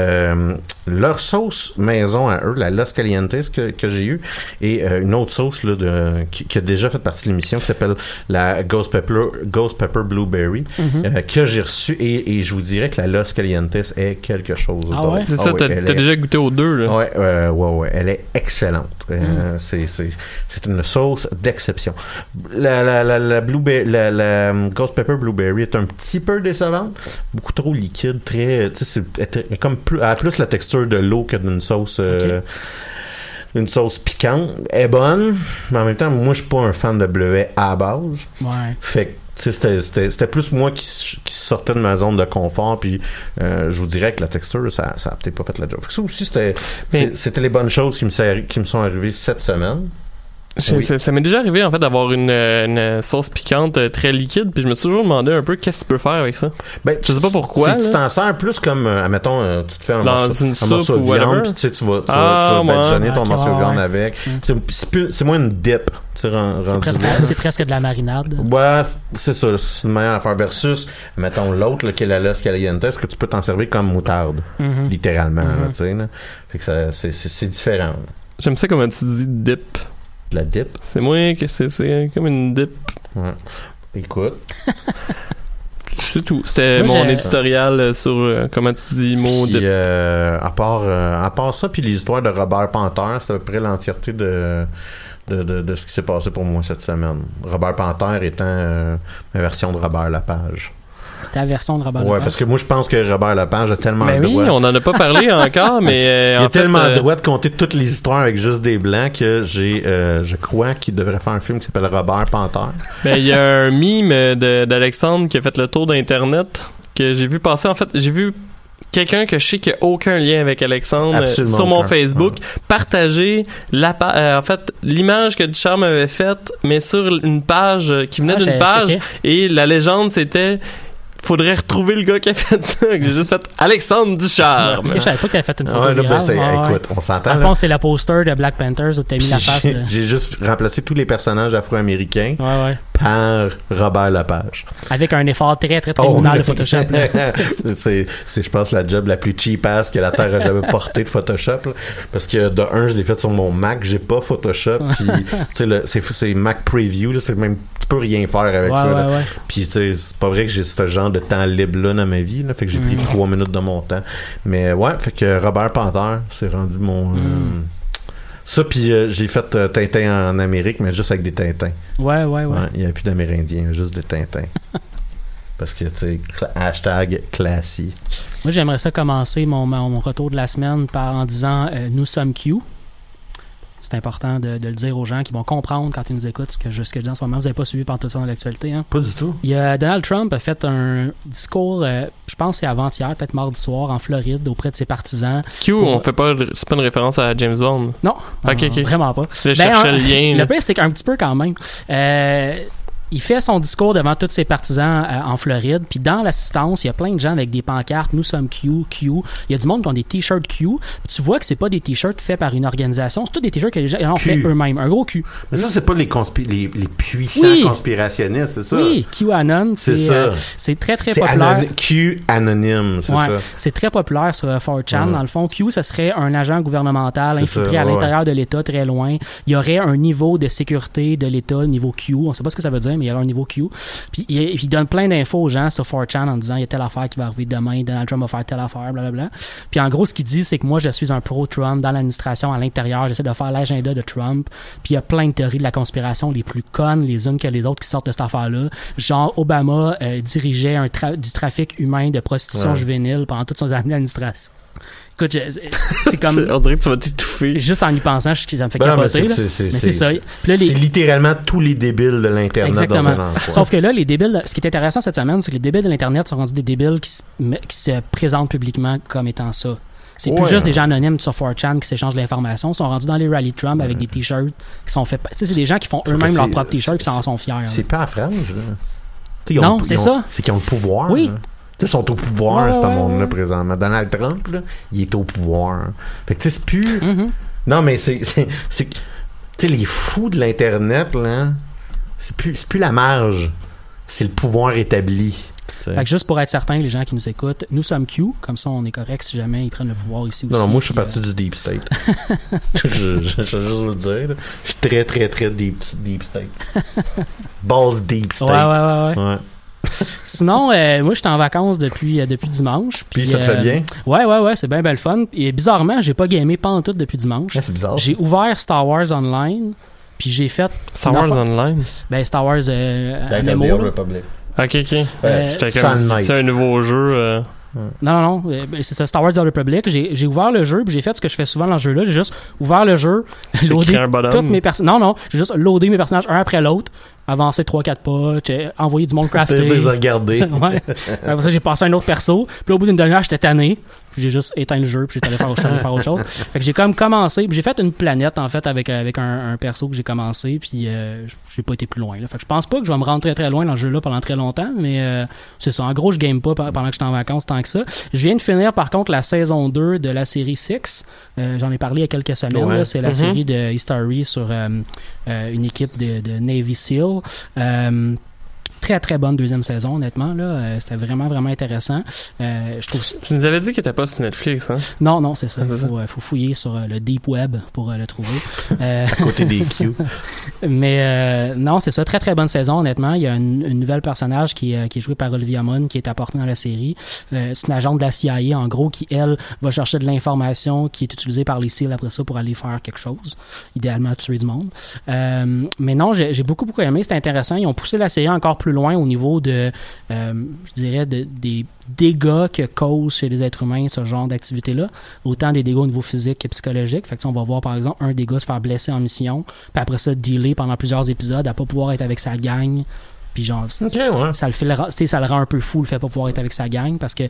leur sauce maison à eux la Los Calientes que, que j'ai eu et euh, une autre sauce là, de, qui, qui a déjà fait partie de l'émission qui s'appelle la Ghost Pepper Ghost Pepper Blueberry Mhm. euh, que j'ai reçu et, et je vous dirais que la Los Calientes est quelque chose Ah ouais? C'est ça, ouais, t'as, déjà goûté aux deux, là? Ouais, euh, ouais, ouais, elle est excellente. Mm. Euh, c'est, c'est, une sauce d'exception. La, la, la, la, blueberry, la, la um, Ghost Pepper Blueberry est un petit peu décevante, beaucoup trop liquide, très, tu sais, c'est elle est comme plus, elle a plus la texture de l'eau que d'une sauce. euh, Une sauce piquante. Est bonne, mais en même temps, moi, je suis pas un fan de bleuet à la base. Ouais. Fait que, tu sais, c'était, c'était, c'était plus moi qui, sortais de ma zone de confort, puis euh, je vous dirais que la texture, ça, ça a peut-être pas fait la job. Fait que ça aussi, c'était, c'était les bonnes choses qui me, qui me sont arrivées cette semaine. Oui. Ça, ça m'est déjà arrivé en fait d'avoir une, euh, une sauce piquante euh, très liquide, puis je me suis toujours demandé un peu qu'est-ce que tu peux faire avec ça. Ben, Je sais pas pourquoi. C'est- tu t'en sers plus comme, euh, admettons, euh, tu te fais un Dans morceau, une un soupe morceau de viande, puis tu sais, tu vas, tu vas, Ah, tu vas ouais. badigeonner ton morceau de viande avec. Mm. C'est, moins une dip, C'est presque, de la marinade. Ouais, c'est ça, c'est une manière à faire versus, mettons, l'autre, qui est la Los Calientes, que tu peux t'en servir comme moutarde, Mhm. littéralement, là, Mhm. tu sais, là. Fait que ça, c'est, différent. J'aime ça comment tu dis dip. De la dip. C'est moins que c'est, comme une dip. Ouais. Écoute. C'est tout. C'était Moi, mon éditorial euh, sur euh, comment tu dis mot dip. euh, à, part, euh, à part ça, puis les histoires de Robert Panther, c'est à peu près l'entièreté de, de, de, de ce qui s'est passé pour moi cette semaine. Robert Panther étant ma version de Robert Lapage. Ta version de Robert ouais, Lepage. parce que moi, je pense que Robert Lapage a tellement Ben oui, droit. on en a pas parlé encore, mais euh, Il a en fait, tellement euh, le droit de compter toutes les histoires avec juste des blancs que j'ai, euh, je crois qu'il devrait faire un film qui s'appelle Robert Panther. Ben, il y a un mime de- d'Alexandre qui a fait le tour d'Internet que j'ai vu passer. En fait, j'ai vu quelqu'un que je sais qui a aucun lien avec Alexandre euh, Absolument sur mon aucun. Facebook partager la pa- euh, en fait l'image que Ducharme avait faite mais sur une page euh, qui venait Ah, d'une page et la légende c'était faudrait retrouver le gars qui a fait ça j'ai juste fait Alexandre Ducharme je savais pas que t'avais fait une photo Ouais, là, ben, écoute, on s'entend. Fond, c'est la poster de Black Panthers où t'as mis la face. J'ai de- j'ai juste remplacé tous les personnages afro-américains Ouais, ouais. Par Robert Lapage. Avec un effort très, très, très Oh, minimal de Photoshop. c'est, je pense, la job la plus cheap-ass que la Terre a jamais portée de Photoshop. là. Parce que de un, je l'ai fait sur mon Mac, j'ai pas Photoshop. Puis, tu sais, le- c'est, Mac Preview, c'est même, tu peux rien faire avec Ouais, ça. ouais. Puis, c'est pas vrai que j'ai ce genre de temps libre-là dans ma vie. Là, fait que j'ai pris Mm. trois minutes de mon temps. Mais ouais, fait que Robert Panther, c'est rendu mon. euh, Mm. Ça, puis euh, j'ai fait euh, Tintin en Amérique, mais juste avec des Tintins. Ouais, ouais, ouais. Ouais, il n'y a plus d'Amérindiens, juste des Tintins. Parce que, tu sais, hashtag classique. Moi, j'aimerais ça commencer mon, mon, mon retour de la semaine par en disant euh, Nous sommes Q. C'est important de, de le dire aux gens qui vont comprendre quand ils nous écoutent ce que je, ce que je dis en ce moment. Vous n'avez pas suivi par tout ça dans l'actualité. Hein? Pas du tout. Il y a Donald Trump a fait un discours, euh, je pense que c'est avant-hier, peut-être mardi soir, en Floride, auprès de ses partisans. Q Pour- on fait pas c'est pas une référence à James Bond? Non, ok non, ok vraiment pas. je Ben, cherchais un- le lien Le pire, c'est qu'un petit peu quand même. Euh, il fait son discours devant tous ses partisans euh, en Floride, puis dans l'assistance, il y a plein de gens avec des pancartes Nous sommes Q, Q. Il y a du monde qui ont des t-shirts Q. Puis tu vois que c'est pas des t-shirts faits par une organisation, c'est tous des t-shirts que les gens ont fait eux-mêmes. Un gros Q. Mais ça, c'est pas les, conspi- les, les puissants Oui. conspirationnistes, c'est ça? Oui, QAnon, C'est ça. euh, c'est très très populaire. Q anonyme, c'est Ouais, ça. c'est très populaire sur euh, 4chan. Ouais. Dans le fond, Q, ce serait un agent gouvernemental infiltré ça, à l'intérieur de l'État, très loin. Il y aurait un niveau de sécurité de l'État, niveau Q. On sait pas ce que ça veut dire, mais il y aurait un niveau Q. Puis il, il donne plein d'infos aux gens sur 4chan en disant il y a telle affaire qui va arriver demain, Donald Trump va faire telle affaire, blablabla. Puis en gros, ce qu'il dit, c'est que moi, je suis un pro-Trump dans l'administration, à l'intérieur. J'essaie de faire l'agenda de Trump. Puis il y a plein de théories de la conspiration, les plus connes les unes que les autres qui sortent de cette affaire-là. Genre, Obama euh, dirigeait un tra- du trafic humain de prostitution Ouais. juvénile pendant toutes son années d'administration. Écoute, je- c'est comme. On dirait que tu vas t'étouffer. Juste en y pensant, je- ça me fait Ben capoter. c'est- là. c'est- Mais c'est- c'est ça. c'est- Puis là, les- C'est littéralement tous les débiles de l'Internet dans un Exactement. Sauf que là, les débiles, ce qui est intéressant cette semaine, c'est que les débiles de l'Internet sont rendus des débiles qui, se- mais- qui se présentent publiquement comme étant ça. C'est plus Ouais. juste des gens anonymes sur 4chan qui s'échangent de l'information, ils sont rendus dans les rally Trump avec des t-shirts qui sont faits. Tu sais, c'est des gens qui font eux-mêmes leurs propres t-shirts qui c'est- en sont fiers. là. C'est pas à frange, là. Ont Non, c'est ça. C'est qu'ils ont le pouvoir. Oui. là. Tu sais, ils sont au pouvoir, Ouais, ce ouais, monde-là, ouais. présentement. Donald Trump, là, il est au pouvoir. Fait que, tu sais, c'est plus. Mm-hmm. Non, mais c'est. Tu sais, les fous de l'Internet, là, c'est plus, plus la marge. C'est le pouvoir établi. Fait que juste pour être certain, les gens qui nous écoutent, nous sommes Q, comme ça on est correct si jamais ils prennent le pouvoir ici aussi. Non, non, moi, je suis parti du Deep State. je, je, je, je veux juste vous le dire. là. Je suis très, très, très Deep, deep State. Balls Deep State. Ouais, ouais, ouais, ouais. Sinon, euh, moi, j'étais en vacances depuis, euh, depuis dimanche. Puis ça te fait euh, bien? Ouais, ouais, ouais, c'est bien, bien le fun. Et bizarrement, j'ai pas gamé pas en tout depuis dimanche. c'est bizarre. J'ai ouvert Star Wars Online, puis j'ai fait. Star Wars Online? Ben, Star Wars euh, MMO, Republic. Ok, ok. Euh, c'est un nouveau jeu. euh, Non, non, non. ben, C'est ça, Star Wars The Republic. J'ai j'ai ouvert le jeu, puis j'ai fait ce que je fais souvent dans ce jeu-là. J'ai juste ouvert le jeu, loadé toutes mes personnages. Non, non. J'ai juste loadé mes personnages un après l'autre, avancé 3-4 pas, j'ai envoyé du monde crafté. T'as les regardé. ouais. Après ça, j'ai passé à un autre perso. Puis là, au bout d'une demi-heure, j'étais tanné. Puis j'ai juste éteint le jeu, puis j'étais allé faire autre chose. faire autre chose. Fait que j'ai comme commencé. Puis j'ai fait une planète, en fait, avec, avec un, un perso que j'ai commencé. Puis euh, j'ai pas été plus loin. Là. Fait que je pense pas que je vais me rendre très très loin dans ce jeu-là pendant très longtemps. Mais euh, c'est ça. En gros, je game pas pe- pendant que j'étais en vacances tant que ça. Je viens de finir, par contre, la saison 2 de la série 6. Euh, J'en ai parlé il y a quelques semaines. Ouais. C'est la Mhm. série de History sur euh, euh, une équipe de, de Navy SEAL. Euh, très très bonne deuxième saison honnêtement là. Euh, c'était vraiment vraiment intéressant. Euh, je trouve Tu nous avais dit qu'il était pas sur Netflix, hein? non non c'est ça. Ah, il faut, euh, faut fouiller sur euh, le deep web pour euh, le trouver. Euh, À côté des Q. mais euh, non c'est ça. Très très bonne saison honnêtement. Il y a une, une nouvelle personnage qui, est, euh, qui est joué par Olivia Munn qui est apportée dans la série. Euh, c'est une agente de la CIA en gros qui elle va chercher de l'information qui est utilisée par les SEAL après ça pour aller faire quelque chose idéalement tuer du monde. Euh, mais non j'ai j'ai beaucoup beaucoup aimé. C'était intéressant. Ils ont poussé la série encore plus loin au niveau de euh, je dirais de, des dégâts que cause chez les êtres humains ce genre d'activité là autant des dégâts au niveau physique que psychologique. Fait que on va voir par exemple un dégât se faire blesser en mission puis après ça dealer pendant plusieurs épisodes à pas pouvoir être avec sa gang. Puis genre ça, le fait ça le rend un peu fou le fait de pas pouvoir être avec sa gang parce que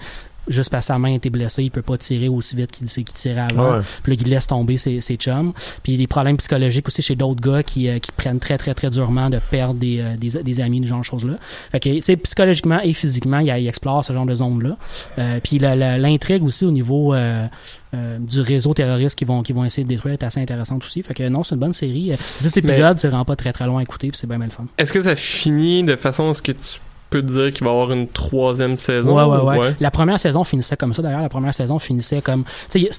juste parce que sa main était blessée il peut pas tirer aussi vite qu'il qu'il tirait avant. Ouais. puis là il laisse tomber ses, ses chums. Puis il y a des problèmes psychologiques aussi chez d'autres gars qui, euh, qui prennent très très très durement de perdre des, euh, des, des amis ce genre de choses là fait que tu sais psychologiquement et physiquement il, il explore ce genre de zone là puis l'intrigue aussi au niveau euh, euh, du réseau terroriste qui vont qui vont essayer de détruire est assez intéressante aussi. Fait que non c'est une bonne série. Euh, 10 épisodes c'est vraiment pas très très loin à écouter puis c'est bien le fun. Est-ce que ça finit de façon à ce que tu peux dire qu'il va y avoir une troisième saison? Ouais, ouais, ouais, ou- La première saison finissait comme ça. D'ailleurs, la première saison finissait comme. Tu sais,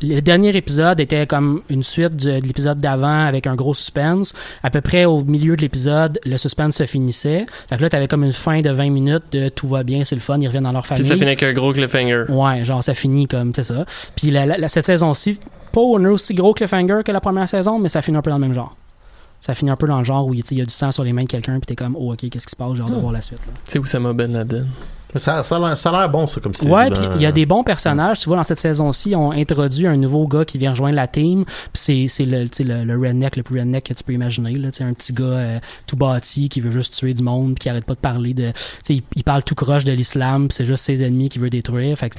le, dernier épisode était comme une suite de l'épisode d'avant avec un gros suspense. À peu près au milieu de l'épisode, le suspense se finissait. Fait que là, t'avais comme une fin de 20 minutes de tout va bien, c'est le fun, ils reviennent dans leur famille. Puis ça finit avec un gros cliffhanger. Ouais, genre ça finit comme, c'est ça. Puis la, cette saison-ci, pas aussi gros cliffhanger que la première saison, mais ça finit un peu dans le même genre. Ça finit un peu dans le genre où tu sais, il y a du sang sur les mains de quelqu'un, puis t'es comme, oh ok, qu'est-ce qui se passe, j'ai hâte de Hmm. voir la suite. Là. C'est où ça m'a Ben Laden? Ça, ça, a l'air- ça a l'air bon, ça, comme série. Ouais, puis il y a des bons personnages. Tu vois, dans cette saison-ci, on introduit un nouveau gars qui vient rejoindre la team. Puis c'est, c'est le, tu sais, le, le redneck le plus redneck que tu peux imaginer. Là, Tu sais, un petit gars euh, tout bâti qui veut juste tuer du monde, puis qui arrête pas de parler de. tu sais, Il, il parle tout croche de l'islam, puis c'est juste ses ennemis qu'il veut détruire. Fait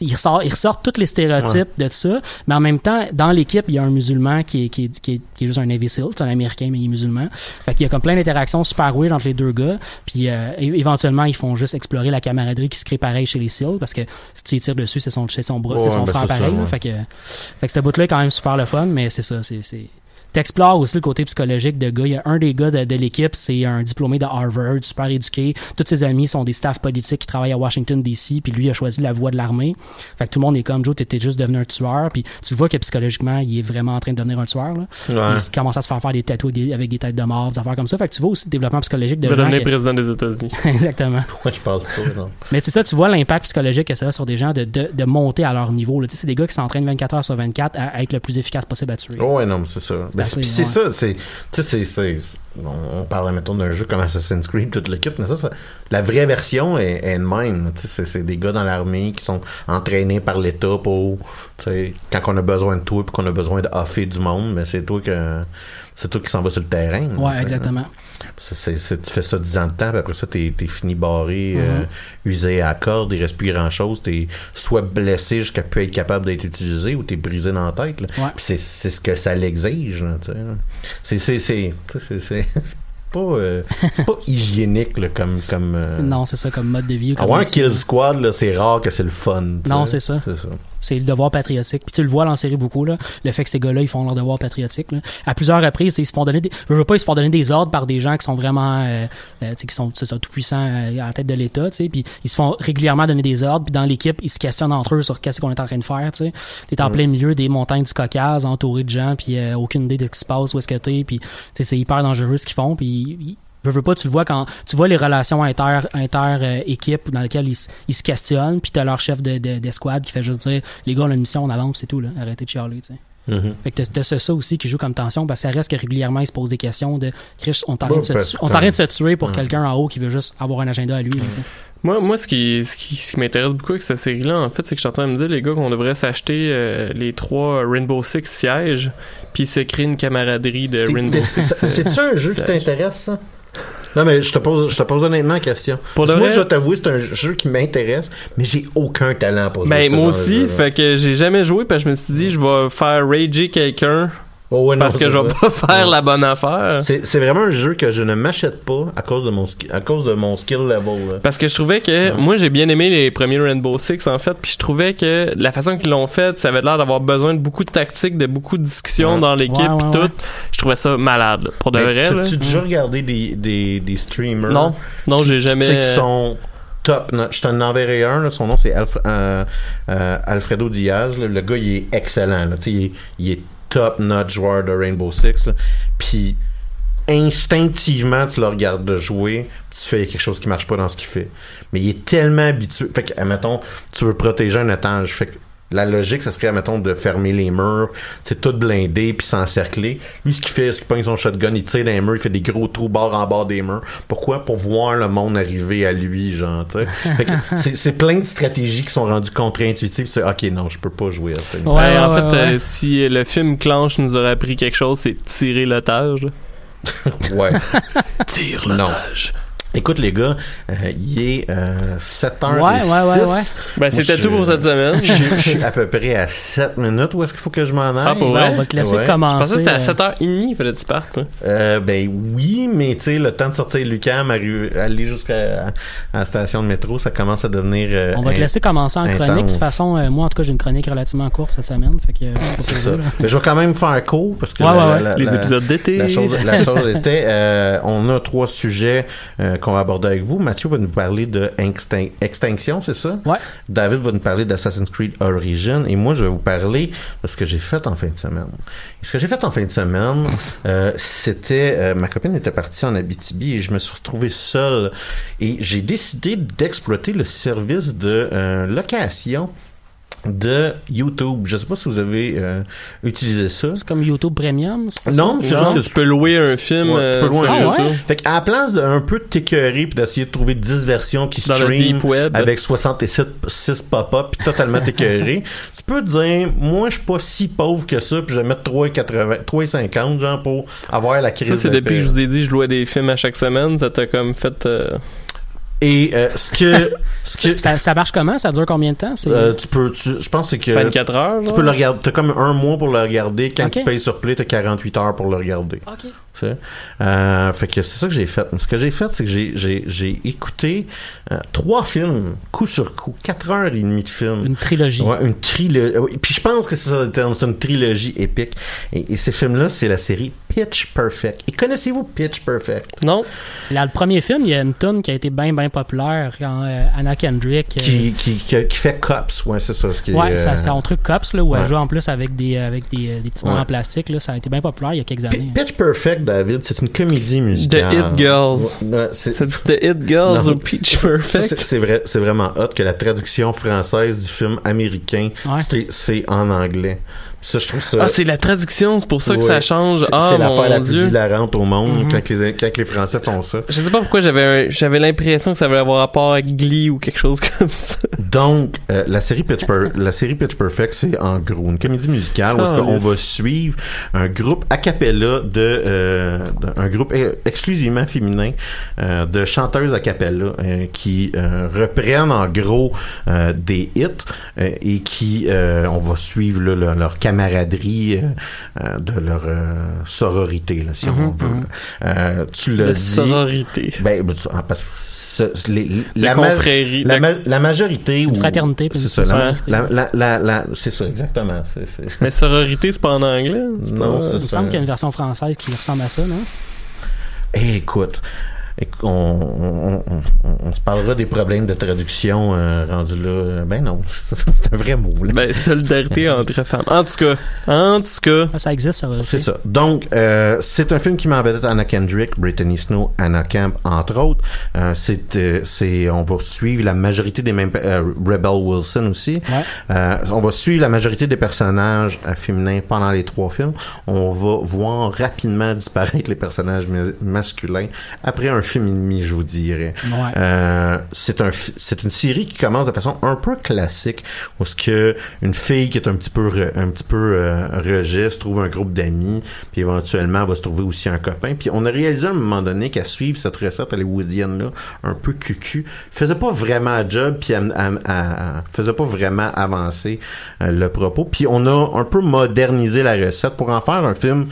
il ressort, il ressort tous les stéréotypes de ça, mais en même temps, dans l'équipe, il y a un musulman qui est, qui est, qui est, qui est juste un Navy SEAL, c'est un Américain, mais il est musulman. Fait qu'il y a comme plein d'interactions super weird entre les deux gars, puis euh, éventuellement, ils font juste explorer la camaraderie qui se crée pareil chez les SEAL, parce que si tu y tires dessus, c'est son, c'est son bras, c'est son ben, frère pareil. ouais. fait que, fait que cette bout-là est quand même super le fun, mais c'est ça, c'est... c'est T'explores aussi le côté psychologique de gars. Il y a un des gars de, de l'équipe, c'est un diplômé de Harvard, super éduqué. Tous ses amis sont des staffs politiques qui travaillent à Washington DC, puis lui a choisi la voie de l'armée. Fait que tout le monde est comme Joe, t'étais juste devenu un tueur, puis tu vois que psychologiquement, il est vraiment en train de devenir un tueur. Là. Ouais. Il commence à se faire faire des tatouages avec des- têtes de mort, des affaires comme ça. Fait que tu vois aussi le développement psychologique de Il va gens devenir que- président des États-Unis. Exactement. Pourquoi je pense pas, non? Mais c'est ça, tu vois l'impact psychologique que ça a sur des gens de, de, de monter à leur niveau. là. Tu sais, c'est des gars qui s'entraînent 24 heures sur 24 à, à être le plus efficace possible à tuer. Oh, ouais, non, mais c'est ça. C'est ça, c'est, tu sais, c'est, on, on parle, mettons, d'un jeu comme Assassin's Creed, toute l'équipe, mais ça, ça- la vraie version est, est de même, tu sais, c'est, des gars dans l'armée qui sont entraînés par l'État pour, tu sais, quand on a besoin de toi puis qu'on a besoin de haffer du monde, mais c'est toi que, c'est toi qui s'en va sur le terrain. sais, exactement. c'est- tu fais ça 10 ans de temps, puis après ça, t'es, t'es fini barré, Mhm. euh, usé à la corde, il reste plus grand chose, t'es soit blessé jusqu'à plus être capable d'être utilisé ou t'es brisé dans la tête. Ouais. C'est, ce que ça l'exige. C'est, pas, euh, c'est pas hygiénique là, comme. comme euh, Non, c'est ça, comme mode de vie. avoir un kill squad, là, c'est rare que c'est le fun. Non, c'est ça. C'est ça. C'est le devoir patriotique. Puis tu le vois dans la série beaucoup, là. Le fait que ces gars-là, ils font leur devoir patriotique, là. À plusieurs reprises, ils se font donner des, je veux pas, ils se font donner des ordres par des gens qui sont vraiment, euh, euh, tu sais, qui sont, ça, tout puissants à la tête de l'État, tu sais. Puis ils se font régulièrement donner des ordres. Puis dans l'équipe, ils se questionnent entre eux sur qu'est-ce qu'on est en train de faire, tu sais. T'es en Mm. plein milieu des montagnes du Caucase, entouré de gens, puis euh, aucune idée de ce qui se passe, où est-ce que t'es. Puis, c'est hyper dangereux ce qu'ils font. Puis ils- veux pas, tu le vois quand tu vois les relations inter inter euh, équipes dans lesquelles ils, se- questionnent, puis t'as leur chef de, de- d'escouade qui fait juste dire les gars on a une mission, on avance, c'est tout là, arrêtez de chialer, tu sais. Mhm. Fait que t'as- ça, aussi qui joue comme tension, parce que ça reste que régulièrement ils se posent des questions de Chris, on t'arrête Bon, de, de se tuer pour Ouais. quelqu'un en haut qui veut juste avoir un agenda à lui, là. Moi, moi ce qui, ce qui, ce qui m'intéresse beaucoup avec cette série-là, en fait, c'est que je suis en train de me dire, les gars, qu'on devrait s'acheter euh, les trois Rainbow Six sièges, puis se créer une camaraderie de Rainbow Six. c'est- C'est-tu un jeu qui t'intéresse, ça? Non, mais je te pose, je te pose honnêtement la question. Pour moi, vrai? je dois t'avouer, c'est un jeu qui m'intéresse, mais j'ai aucun talent pour jouer Ben, moi aussi, fait que j'ai jamais joué, parce que je me suis dit, je vais faire rager quelqu'un. Oh, ouais, non, parce que je vais ça. pas faire Ouais. la bonne affaire. C'est c'est vraiment un jeu que je ne m'achète pas à cause de mon, à cause de mon skill level. là. Parce que je trouvais que moi j'ai bien aimé les premiers Rainbow Six en fait, puis je trouvais que la façon qu'ils l'ont fait, ça avait l'air d'avoir besoin de beaucoup de tactique, de beaucoup de discussions Ouais. dans l'équipe Ouais, puis ouais, tout. ouais. Je trouvais ça malade, là, pour de Mais vrai. là. T'as-tu déjà regardé des, des, des streamers? Non. Non, j'ai qui- jamais- Tu sais, qui sont top. Je t'en enverrai un, là, son nom c'est Alf- euh, euh, Alfredo Diaz. là. Le gars, il est excellent. Là. Est, il est top notch joueur de Rainbow Six. Puis instinctivement, tu le regardes de jouer, puis tu fais quelque chose qui marche pas dans ce qu'il fait. Mais il est tellement habitué. Fait que, admettons, tu veux protéger un étage. Fait que la logique, ça serait, admettons, de fermer les murs, c'est tout blindé, puis s'encercler. Lui, ce qu'il fait, c'est qu'il pogne son shotgun, il tire dans les murs, il fait des gros trous bord en bord des murs. Pourquoi? Pour voir le monde arriver à lui, genre, tu sais. Fait que c'est- C'est plein de stratégies qui sont rendues contre-intuitives. Tu sais, ok, non, je peux pas jouer à ce niveau. Ouais, en fait, euh, si le film Clanche nous aurait appris quelque chose, c'est tirer l'otage. Ouais. Tire l'otage. Écoute, les gars, euh, il est euh, 7h06. Ouais, ouais, ouais, ouais. Ben, c'était tout pour cette semaine. Je, je suis à peu près à 7 minutes. Où est-ce qu'il faut que je m'en aille? Ah, pour vrai? Ouais. Je pensais que c'était à 7h30, il fallait que tu partes. hein. Euh, ben oui, mais tu sais, le temps de sortir Lucam, aller jusqu'à la station de métro, ça commence à devenir. euh, On va te laisser commencer en chronique. De toute façon, euh, moi, en tout cas, j'ai une chronique relativement courte cette semaine. Fait que, euh, ça. Mais je vais quand même faire court parce que Ouais, la- ouais, la- ouais. la- Les la- épisodes d'été. La chose, la chose était, euh, on a trois sujets euh, qu'on va aborder avec vous. Mathieu va nous parler de Extin- Extinction, c'est ça? Ouais. David va nous parler d'Assassin's Creed Origin et moi je vais vous parler de ce que j'ai fait en fin de semaine. Et ce que j'ai fait en fin de semaine, euh, c'était euh, ma copine était partie en Abitibi et je me suis retrouvé seul et j'ai décidé d'exploiter le service de euh, location de YouTube. Je sais pas si vous avez euh, utilisé ça. C'est comme YouTube Premium? Non, ça? c'est juste que tu peux louer un film. Ouais, tu peux euh, louer sur un YouTube. film. Fait qu'à la place d'un peu t'écœurer puis d'essayer de trouver 10 versions qui stream deep web. avec 67 6 pop-up puis totalement t'écœurer, tu peux te dire moi je suis pas si pauvre que ça puis je vais mettre 3,80 3,50 genre pour avoir la crise Ça, c'est de depuis que je vous ai dit je louais des films à chaque semaine. Ça t'a comme fait. euh, Et euh, ce que ce que Ça, ça marche comment? Ça dure combien de temps? C'est- Euh, tu peux, tu- je pense que c'est que 24 heures, Tu genre? peux le regarder. T'as comme un mois pour le regarder. Quand tu payes sur Play, t'as 48 heures pour le regarder. Ok. Euh, fait que c'est ça que j'ai fait. Ce que j'ai fait, c'est que j'ai, j'ai, j'ai écouté euh, trois films, coup sur coup, quatre heures et demie de film. Une trilogie. Ouais, une trilogie. Puis je pense que c'est ça le terme, c'est une trilogie épique. Et, et ces films-là, c'est la série Pitch Perfect. Et connaissez-vous Pitch Perfect? Non. Là, le premier film, il y a une tune qui a été bien, bien populaire quand euh, Anna Kendrick. euh, Qui, qui, qui, qui fait Cops. Ouais, c'est ça. Ce qui Ouais, c'est un truc Cops, là, où ouais. elle joue en plus avec des, avec des, des petits Ouais. en plastique. Là, ça a été bien populaire il y a quelques années. Pitch Perfect, David, c'est une comédie musicale. The It Girls. Ouais, ouais, c'est The It Girls Non. ou Peach Perfect? c'est- vrai, c'est vraiment hot que la traduction française du film américain, Ouais. c'est en anglais. Ça, je trouve ça. Ah, c'est la traduction, c'est pour ça que Ouais. ça change. C'est- Ah, c'est l'affaire la plus hilarante au monde Mhm. quand, les, quand les Français font ça. Je sais pas pourquoi j'avais j'avais l'impression que ça allait avoir rapport avec Glee ou quelque chose comme ça. Donc, euh, la série Pitch Per- la série Pitch Perfect, c'est en gros une comédie musicale où est-ce Ah, qu'on yes. va suivre un groupe a cappella de, euh, un groupe e- exclusivement féminin euh, de chanteuses a cappella qui reprennent en gros des hits et qui on va suivre là, leur, leur camaraderie euh, euh, de leur euh, sororité là, si on Mhm, veut. mhm. Euh, tu l'as De dit. sororité. Ben, ben, ah, parce que ce- les- la, ma- confrérie, la, de- ma- la majorité ou fraternité, c'est ça la, sororité. la, la, la- la- c'est ça exactement Mais sororité, c'est pas en anglais? C'est Non, pas- Il me semble qu'il y a une version française qui ressemble à ça, non? Eh, écoute éc- on, on, on, on- on se parlera des problèmes de traduction euh, rendus là ben non c'est un vrai mot là. Ben, solidarité entre femmes. En tout cas, en tout cas. Ça existe, ça va. C'est ça. Donc, euh, c'est un film qui met en vedette Anna Kendrick, Brittany Snow, Anna Camp, entre autres. Euh, c'est, euh, c'est, on va suivre la majorité des mêmes, euh, Rebel Wilson aussi. Euh, on va suivre la majorité des personnages euh, féminins pendant les trois films. On va voir rapidement disparaître les personnages ma- masculins après un film et demi, je vous dirais. Ouais. Euh, c'est un, fi- c'est une série qui commence de façon un peu classique, où ce que une fille qui est un petit peu, re- un petit peu euh, rejet se trouve un groupe d'amis, puis éventuellement elle va se trouver aussi un copain. Puis on a réalisé à un moment donné qu'à suivre cette recette hollywoodienne là, un peu cucu, faisait pas vraiment un job, puis elle, elle- elle- faisait pas vraiment avancer euh, le propos. Puis on a un peu modernisé la recette pour en faire un film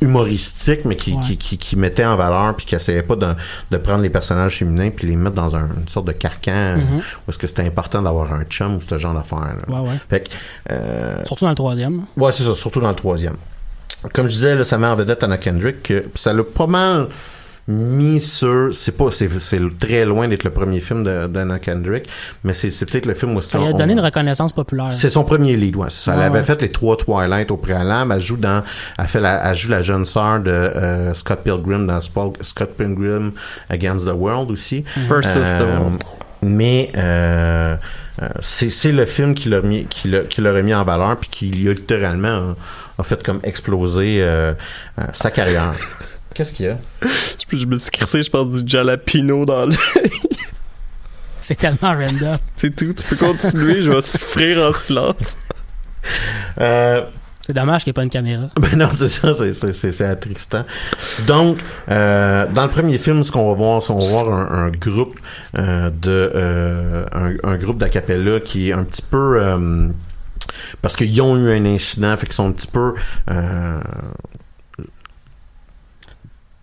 humoristique mais qui, qui, qui, qui mettait en valeur puis qui essayait pas de, de prendre les personnages féminins puis les mettre dans un- une sorte de carcan Mhm. où est-ce que c'était important d'avoir un chum ou ce genre d'affaires là. Ouais, ouais. Fait que, euh, Surtout dans le troisième. Ouais, c'est ça, surtout dans le troisième. Comme je disais, là, ça met en vedette Anna Kendrick, que ça l'a pas mal mis sur. C'est pas, c'est, c'est très loin d'être le premier film de- d'Anna Kendrick, mais c'est, c'est peut-être le film où Ça lui a on- donné une reconnaissance populaire. c'est son premier lead, ouais. ça. Elle Ouais, avait ouais. fait les trois Twilight au préalable. Elle joue dans, elle fait la, elle joue la jeune sœur de euh, Scott Pilgrim dans Scott Pilgrim Against the World aussi. Versus the World. Mais euh, euh, c'est, c'est le film qui l'a mis, qui l'a, qui l'a mis en valeur puis qui lui a littéralement euh, a fait comme exploser euh, euh, sa carrière. Qu'est-ce qu'il y a? Je, je me suis crissé, je pense, du jalapino dans le. C'est tellement random. C'est tout. Tu peux continuer, je vais souffrir en silence. Euh, C'est dommage qu'il n'y ait pas une caméra. Ben non, c'est ça, c'est, c'est, c'est, c'est attristant. Donc, euh, dans le premier film, ce qu'on va voir, c'est qu'on va voir un, un groupe euh, de euh, un, un groupe d'acapella qui est un petit peu euh, parce qu'ils ont eu un incident, fait qu'ils sont un petit peu euh,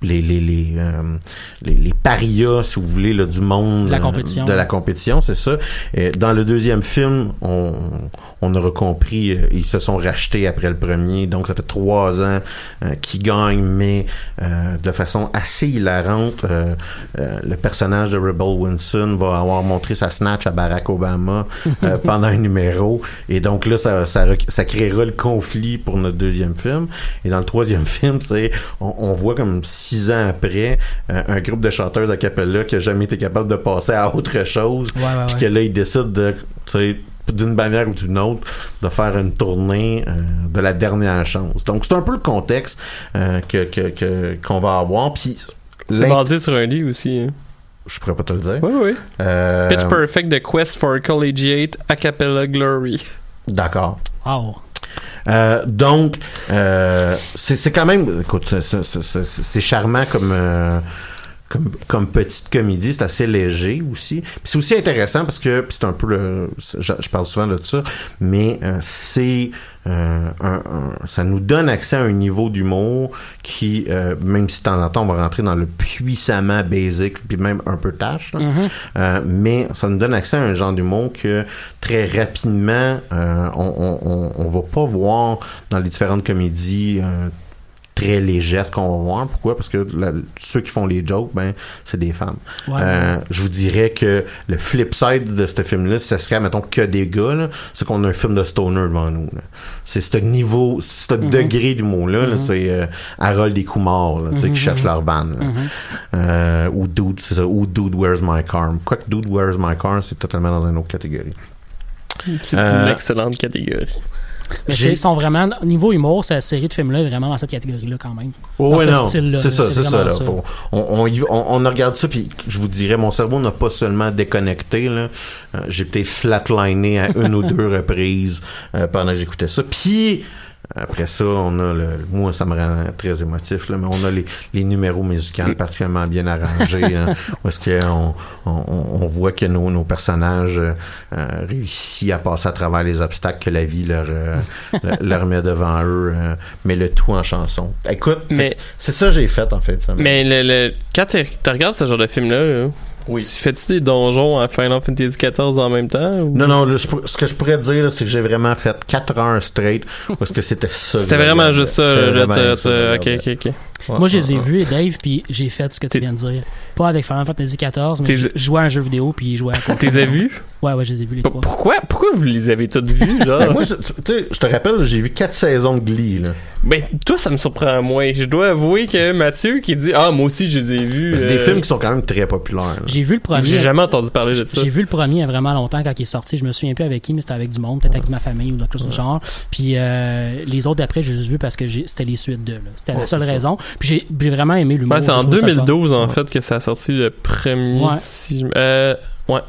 les les les, euh, les les parias si vous voulez là, du monde De la euh, compétition. de la compétition c'est ça. Et dans le deuxième film on on aura compris euh, ils se sont rachetés après le premier. Donc ça fait trois ans euh, qu'ils gagnent mais euh, de façon assez hilarante euh, euh, le personnage de Rebel Wilson va avoir montré sa snatch à Barack Obama euh, pendant un numéro. Et donc là ça, ça, ça créera le conflit pour notre deuxième film. Et dans le troisième film c'est on, on voit comme six ans après euh, un groupe de chanteurs a cappella qui a jamais été capable de passer à autre chose Ouais, ouais, puis ouais. que là ils décident de tu sais, d'une manière ou d'une autre de faire une tournée euh, de la dernière chance donc c'est un peu le contexte euh, que que- que- qu'on va avoir puis C'est basé sur un livre aussi. hein. je pourrais pas te le dire Oui, oui. Euh, Pitch Perfect The Quest for Collegiate A Cappella Glory. d'accord Wow. Euh, donc, euh, c'est quand même, écoute, c'est charmant comme, euh, comme comme petite comédie, c'est assez léger aussi. C'est aussi intéressant parce que c'est un peu le, je, je parle souvent de ça, mais euh, c'est euh, un- un- ça nous donne accès à un niveau d'humour qui, euh, même si de temps en temps on va rentrer dans le puissamment basic puis même un peu tâche, là, euh, mais ça nous donne accès à un genre d'humour que très rapidement euh, on, on, on, on va pas voir dans les différentes comédies euh, très légères qu'on va voir. Pourquoi? Parce que la- ceux qui font les jokes, ben, c'est des femmes. Ouais, Euh. Je vous dirais que le flip side de ce film-là, ça serait, mettons, que des gars, c'est qu'on a un film de stoner devant nous. C'est ce niveau, ce Mhm. degré d'humour-là, là, Mhm. c'est euh, Harold là, tu sais, Mhm, qui cherchent leur là. Mhm. Euh, ou Dude, c'est ça, ou Dude, Where's My Car? Quoique Dude, Where's My Car, c'est totalement dans une autre catégorie? C'est une excellente catégorie. Mais ils sont vraiment, niveau humour, cette série de films-là est vraiment dans cette catégorie-là quand même. Oh, dans ouais, ce style-là. C'est ça, c'est ça. Là. On, on, on regarde ça, puis je vous dirais, mon cerveau n'a pas seulement déconnecté. là. Euh, J'ai peut-être flatliné à une ou deux reprises euh, pendant que j'écoutais ça. Puis après ça, on a le. Moi, ça me rend très émotif, là, mais on a les, les numéros musicaux particulièrement bien arrangés. hein, où est-ce qu'on on, voit que nos, nos personnages euh, réussissent à passer à travers les obstacles que la vie leur, euh, leur- met devant eux, euh, mais le tout en chanson. Écoute, Mais- c'est ça que j'ai fait en fait. Ça Mais le, le- quand tu tu regardes ce genre de film-là, là, Oui. tu fais-tu des donjons à Final Fantasy XIV en même temps? ou- Non, non, pour- ce que je pourrais te dire, c'est que j'ai vraiment fait 4 heures straight parce que c'était ça. C'était vraiment juste ça. Vraiment ça ok, ok, ok. Ouais, Moi, je les ai vus, et Dave, puis j'ai fait ce que tu viens de dire. Pas avec Final Fantasy XIV, mais je jouais à un jeu vidéo, puis il jouait à T'es les as vus? Ouais, ouais, je les ai vus les trois. Pourquoi, pourquoi vous les avez toutes vus, genre? Ben, moi, je- tu sais, je te rappelle, j'ai vu 4 saisons de Glee. Là. Ben, toi, ça me surprend moins. Je dois avouer que Mathieu qui dit Ah, moi aussi, je les ai vus. Mais C'est des euh, films qui sont quand même très populaires. J'ai vu le premier. J'ai jamais entendu parler de ça. J'ai vu le premier il y a vraiment longtemps quand il est sorti. Je me souviens plus avec qui, mais c'était avec du monde, peut-être avec ma famille ou quelque chose du genre. Puis euh, les autres d'après, j'ai juste vu parce que j'ai- c'était les suites de. C'était la seule raison. Puis j'ai vraiment aimé l'humour. Ouais, c'est en J'ai trouvé ça le fun. 2012, en fait, que ça a sorti le premier. Ouais. Si je- euh, ouais.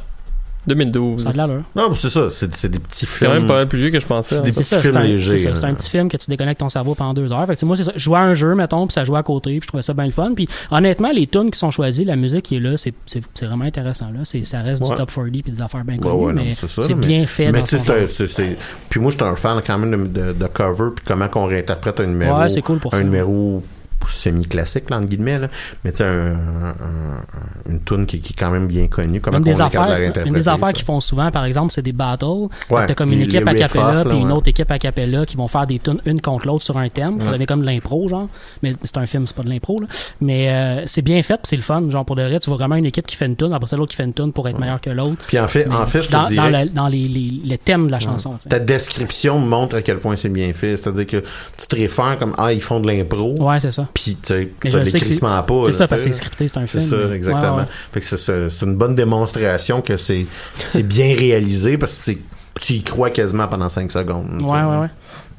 2012. Ça a de l'allure. Non, mais c'est ça, c'est c'est des petits C'est films. quand même pas mal plus vieux que je pensais. C'est hein. des C'est petits ça, c'est films un, légers, c'est c'est hein. un petit film que tu déconnectes ton cerveau pendant deux heures. Fait que, moi, c'est ça. Je jouais à un jeu, mettons, puis ça jouait à côté, puis je trouvais ça bien le fun. Puis honnêtement, les tunes qui sont choisies, la musique qui est là, c'est, c'est, c'est vraiment intéressant. Là. C'est, ça reste Ouais. du top 40 puis des affaires bien connues, ouais, mais c'est c'est, bien fait Mais tu sais, c'est un- c'est- c'est- Puis moi, j'étais un fan quand même de, de, de cover, puis comment qu'on réinterprète un numéro. Ouais, c'est cool pour un ça. numéro semi-classique, entre guillemets, là. mais tu sais, un- un- une tune qui, qui est quand même bien connue. Comment Une des, affaires, une des affaires qu'ils font souvent, par exemple, c'est des battles. Ouais, T'as comme une équipe les a riff-off, cappella, là, puis une autre équipe a cappella qui vont faire des tunes une contre l'autre sur un thème. Ça Ouais. avait comme de l'impro, genre. Mais c'est un film, c'est pas de l'impro, là. Mais euh, c'est bien fait, puis c'est le fun. Genre, pour le reste, tu vois vraiment une équipe qui fait une tune, après ça, l'autre qui fait une tune pour être meilleur que l'autre. Puis en fait, Mais en fait, je te dans, dirais... dans, le, dans les, les, les thèmes de la chanson. Ta description montre à quel point c'est bien fait. C'est-à-dire que tu te réfères comme Ah, ils font de l'impro. Ouais, c'est ça. Puis tu sais, Mais ça c'est- décrissement pas. c'est ça, parce que c'est scripté, c'est un C'est film. ça, mais- exactement. ouais, ouais. Fait que c'est- c'est c'est une bonne démonstration que c'est c'est bien réalisé parce que c'est- tu y crois quasiment pendant 5 secondes. Ouais, ouais, ouais.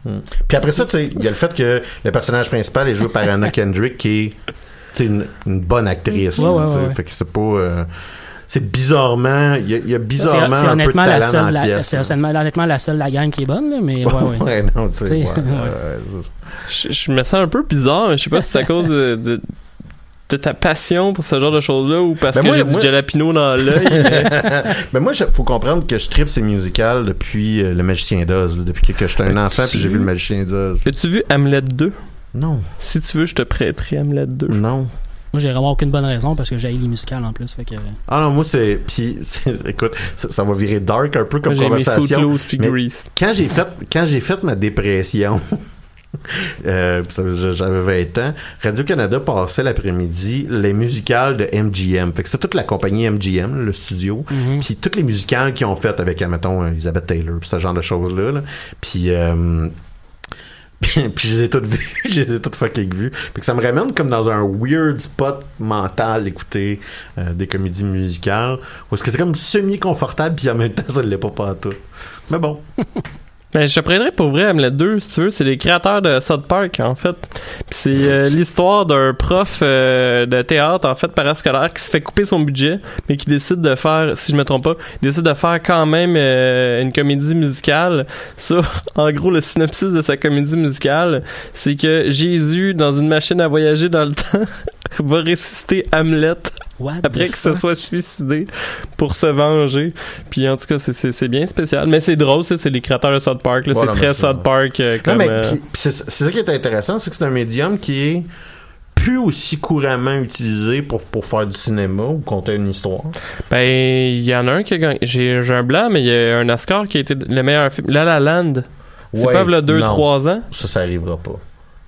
Mm. Puis après ça, tu sais, il y a le fait que le personnage principal est joué par Anna Kendrick qui est une, une bonne actrice. Ouais, ouais, ouais. Fait que c'est pas. euh, c'est bizarrement. Il y a, y bizarrement c'est un peu de honnêtement, la seule, dans la la- pièce. c'est honnêtement, honnêtement la seule de la gang qui est bonne, là, mais ouais, ouais. Ouais, non, ouais, Je, je me sens un peu bizarre, mais je sais pas si c'est à cause de, de, de ta passion pour ce genre de choses-là ou parce Ben que moi, j'ai moi- du jalapino dans l'œil. mais- ben moi, il faut comprendre que je tripe ces musicals depuis euh, Le Magicien d'Oz. là, Depuis que, que j'étais un enfant, puis j'ai vu Le Magicien d'Oz. As-tu vu Hamlet 2? Non. Si tu veux, je te prêterai Hamlet 2. Non. Moi, j'ai vraiment aucune bonne raison parce que j'ai les musicales en plus. Fait que... Ah non, moi, c'est. Puis, écoute, ça, ça va virer dark un peu comme Moi, conversation. Footloose puis mais Grease. Quand j'ai fait, quand j'ai fait ma dépression, euh, j'avais 20 ans, Radio-Canada passait l'après-midi les musicales de MGM. Fait que c'était toute la compagnie MGM, le studio. Mhm. Puis toutes les musicales qu'ils ont faites avec, mettons, Elizabeth Taylor, puis ce genre de choses-là. là. Puis... euh, puis je les ai toutes vues, je les ai toutes fucking vues. Puis que ça me ramène comme dans un weird spot mental d'écouter euh, des comédies musicales. Où est-ce que c'est comme semi-confortable, puis en même temps, ça ne l'est pas partout. Mais bon. Ben, je prêterai pour vrai Hamlet 2, si tu veux. C'est les créateurs de South Park, en fait. C'est euh, l'histoire d'un prof euh, de théâtre, en fait, parascolaire, qui se fait couper son budget, mais qui décide de faire, si je me trompe pas, décide de faire quand même euh, une comédie musicale. Ça, en gros, le synopsis de sa comédie musicale, c'est que Jésus, dans une machine à voyager dans le temps, va ressusciter Hamlet What après que se soit suicidé pour se venger. Puis en tout cas, c'est- bien spécial. Mais c'est drôle, ça, c'est les créateurs de South Park. là. Voilà, c'est très ça- South Park euh, Non, comme... euh, c'est ça qui est intéressant, c'est que c'est un médium qui est plus aussi couramment utilisé pour, pour faire du cinéma ou conter une histoire. Ben, il y en a un qui a gagné. J'ai j'ai un blanc, mais il y a un Oscar qui a été le meilleur film. La La Land. C'est Ouais, pas là non. 2-3 ans? Ça, ça arrivera pas.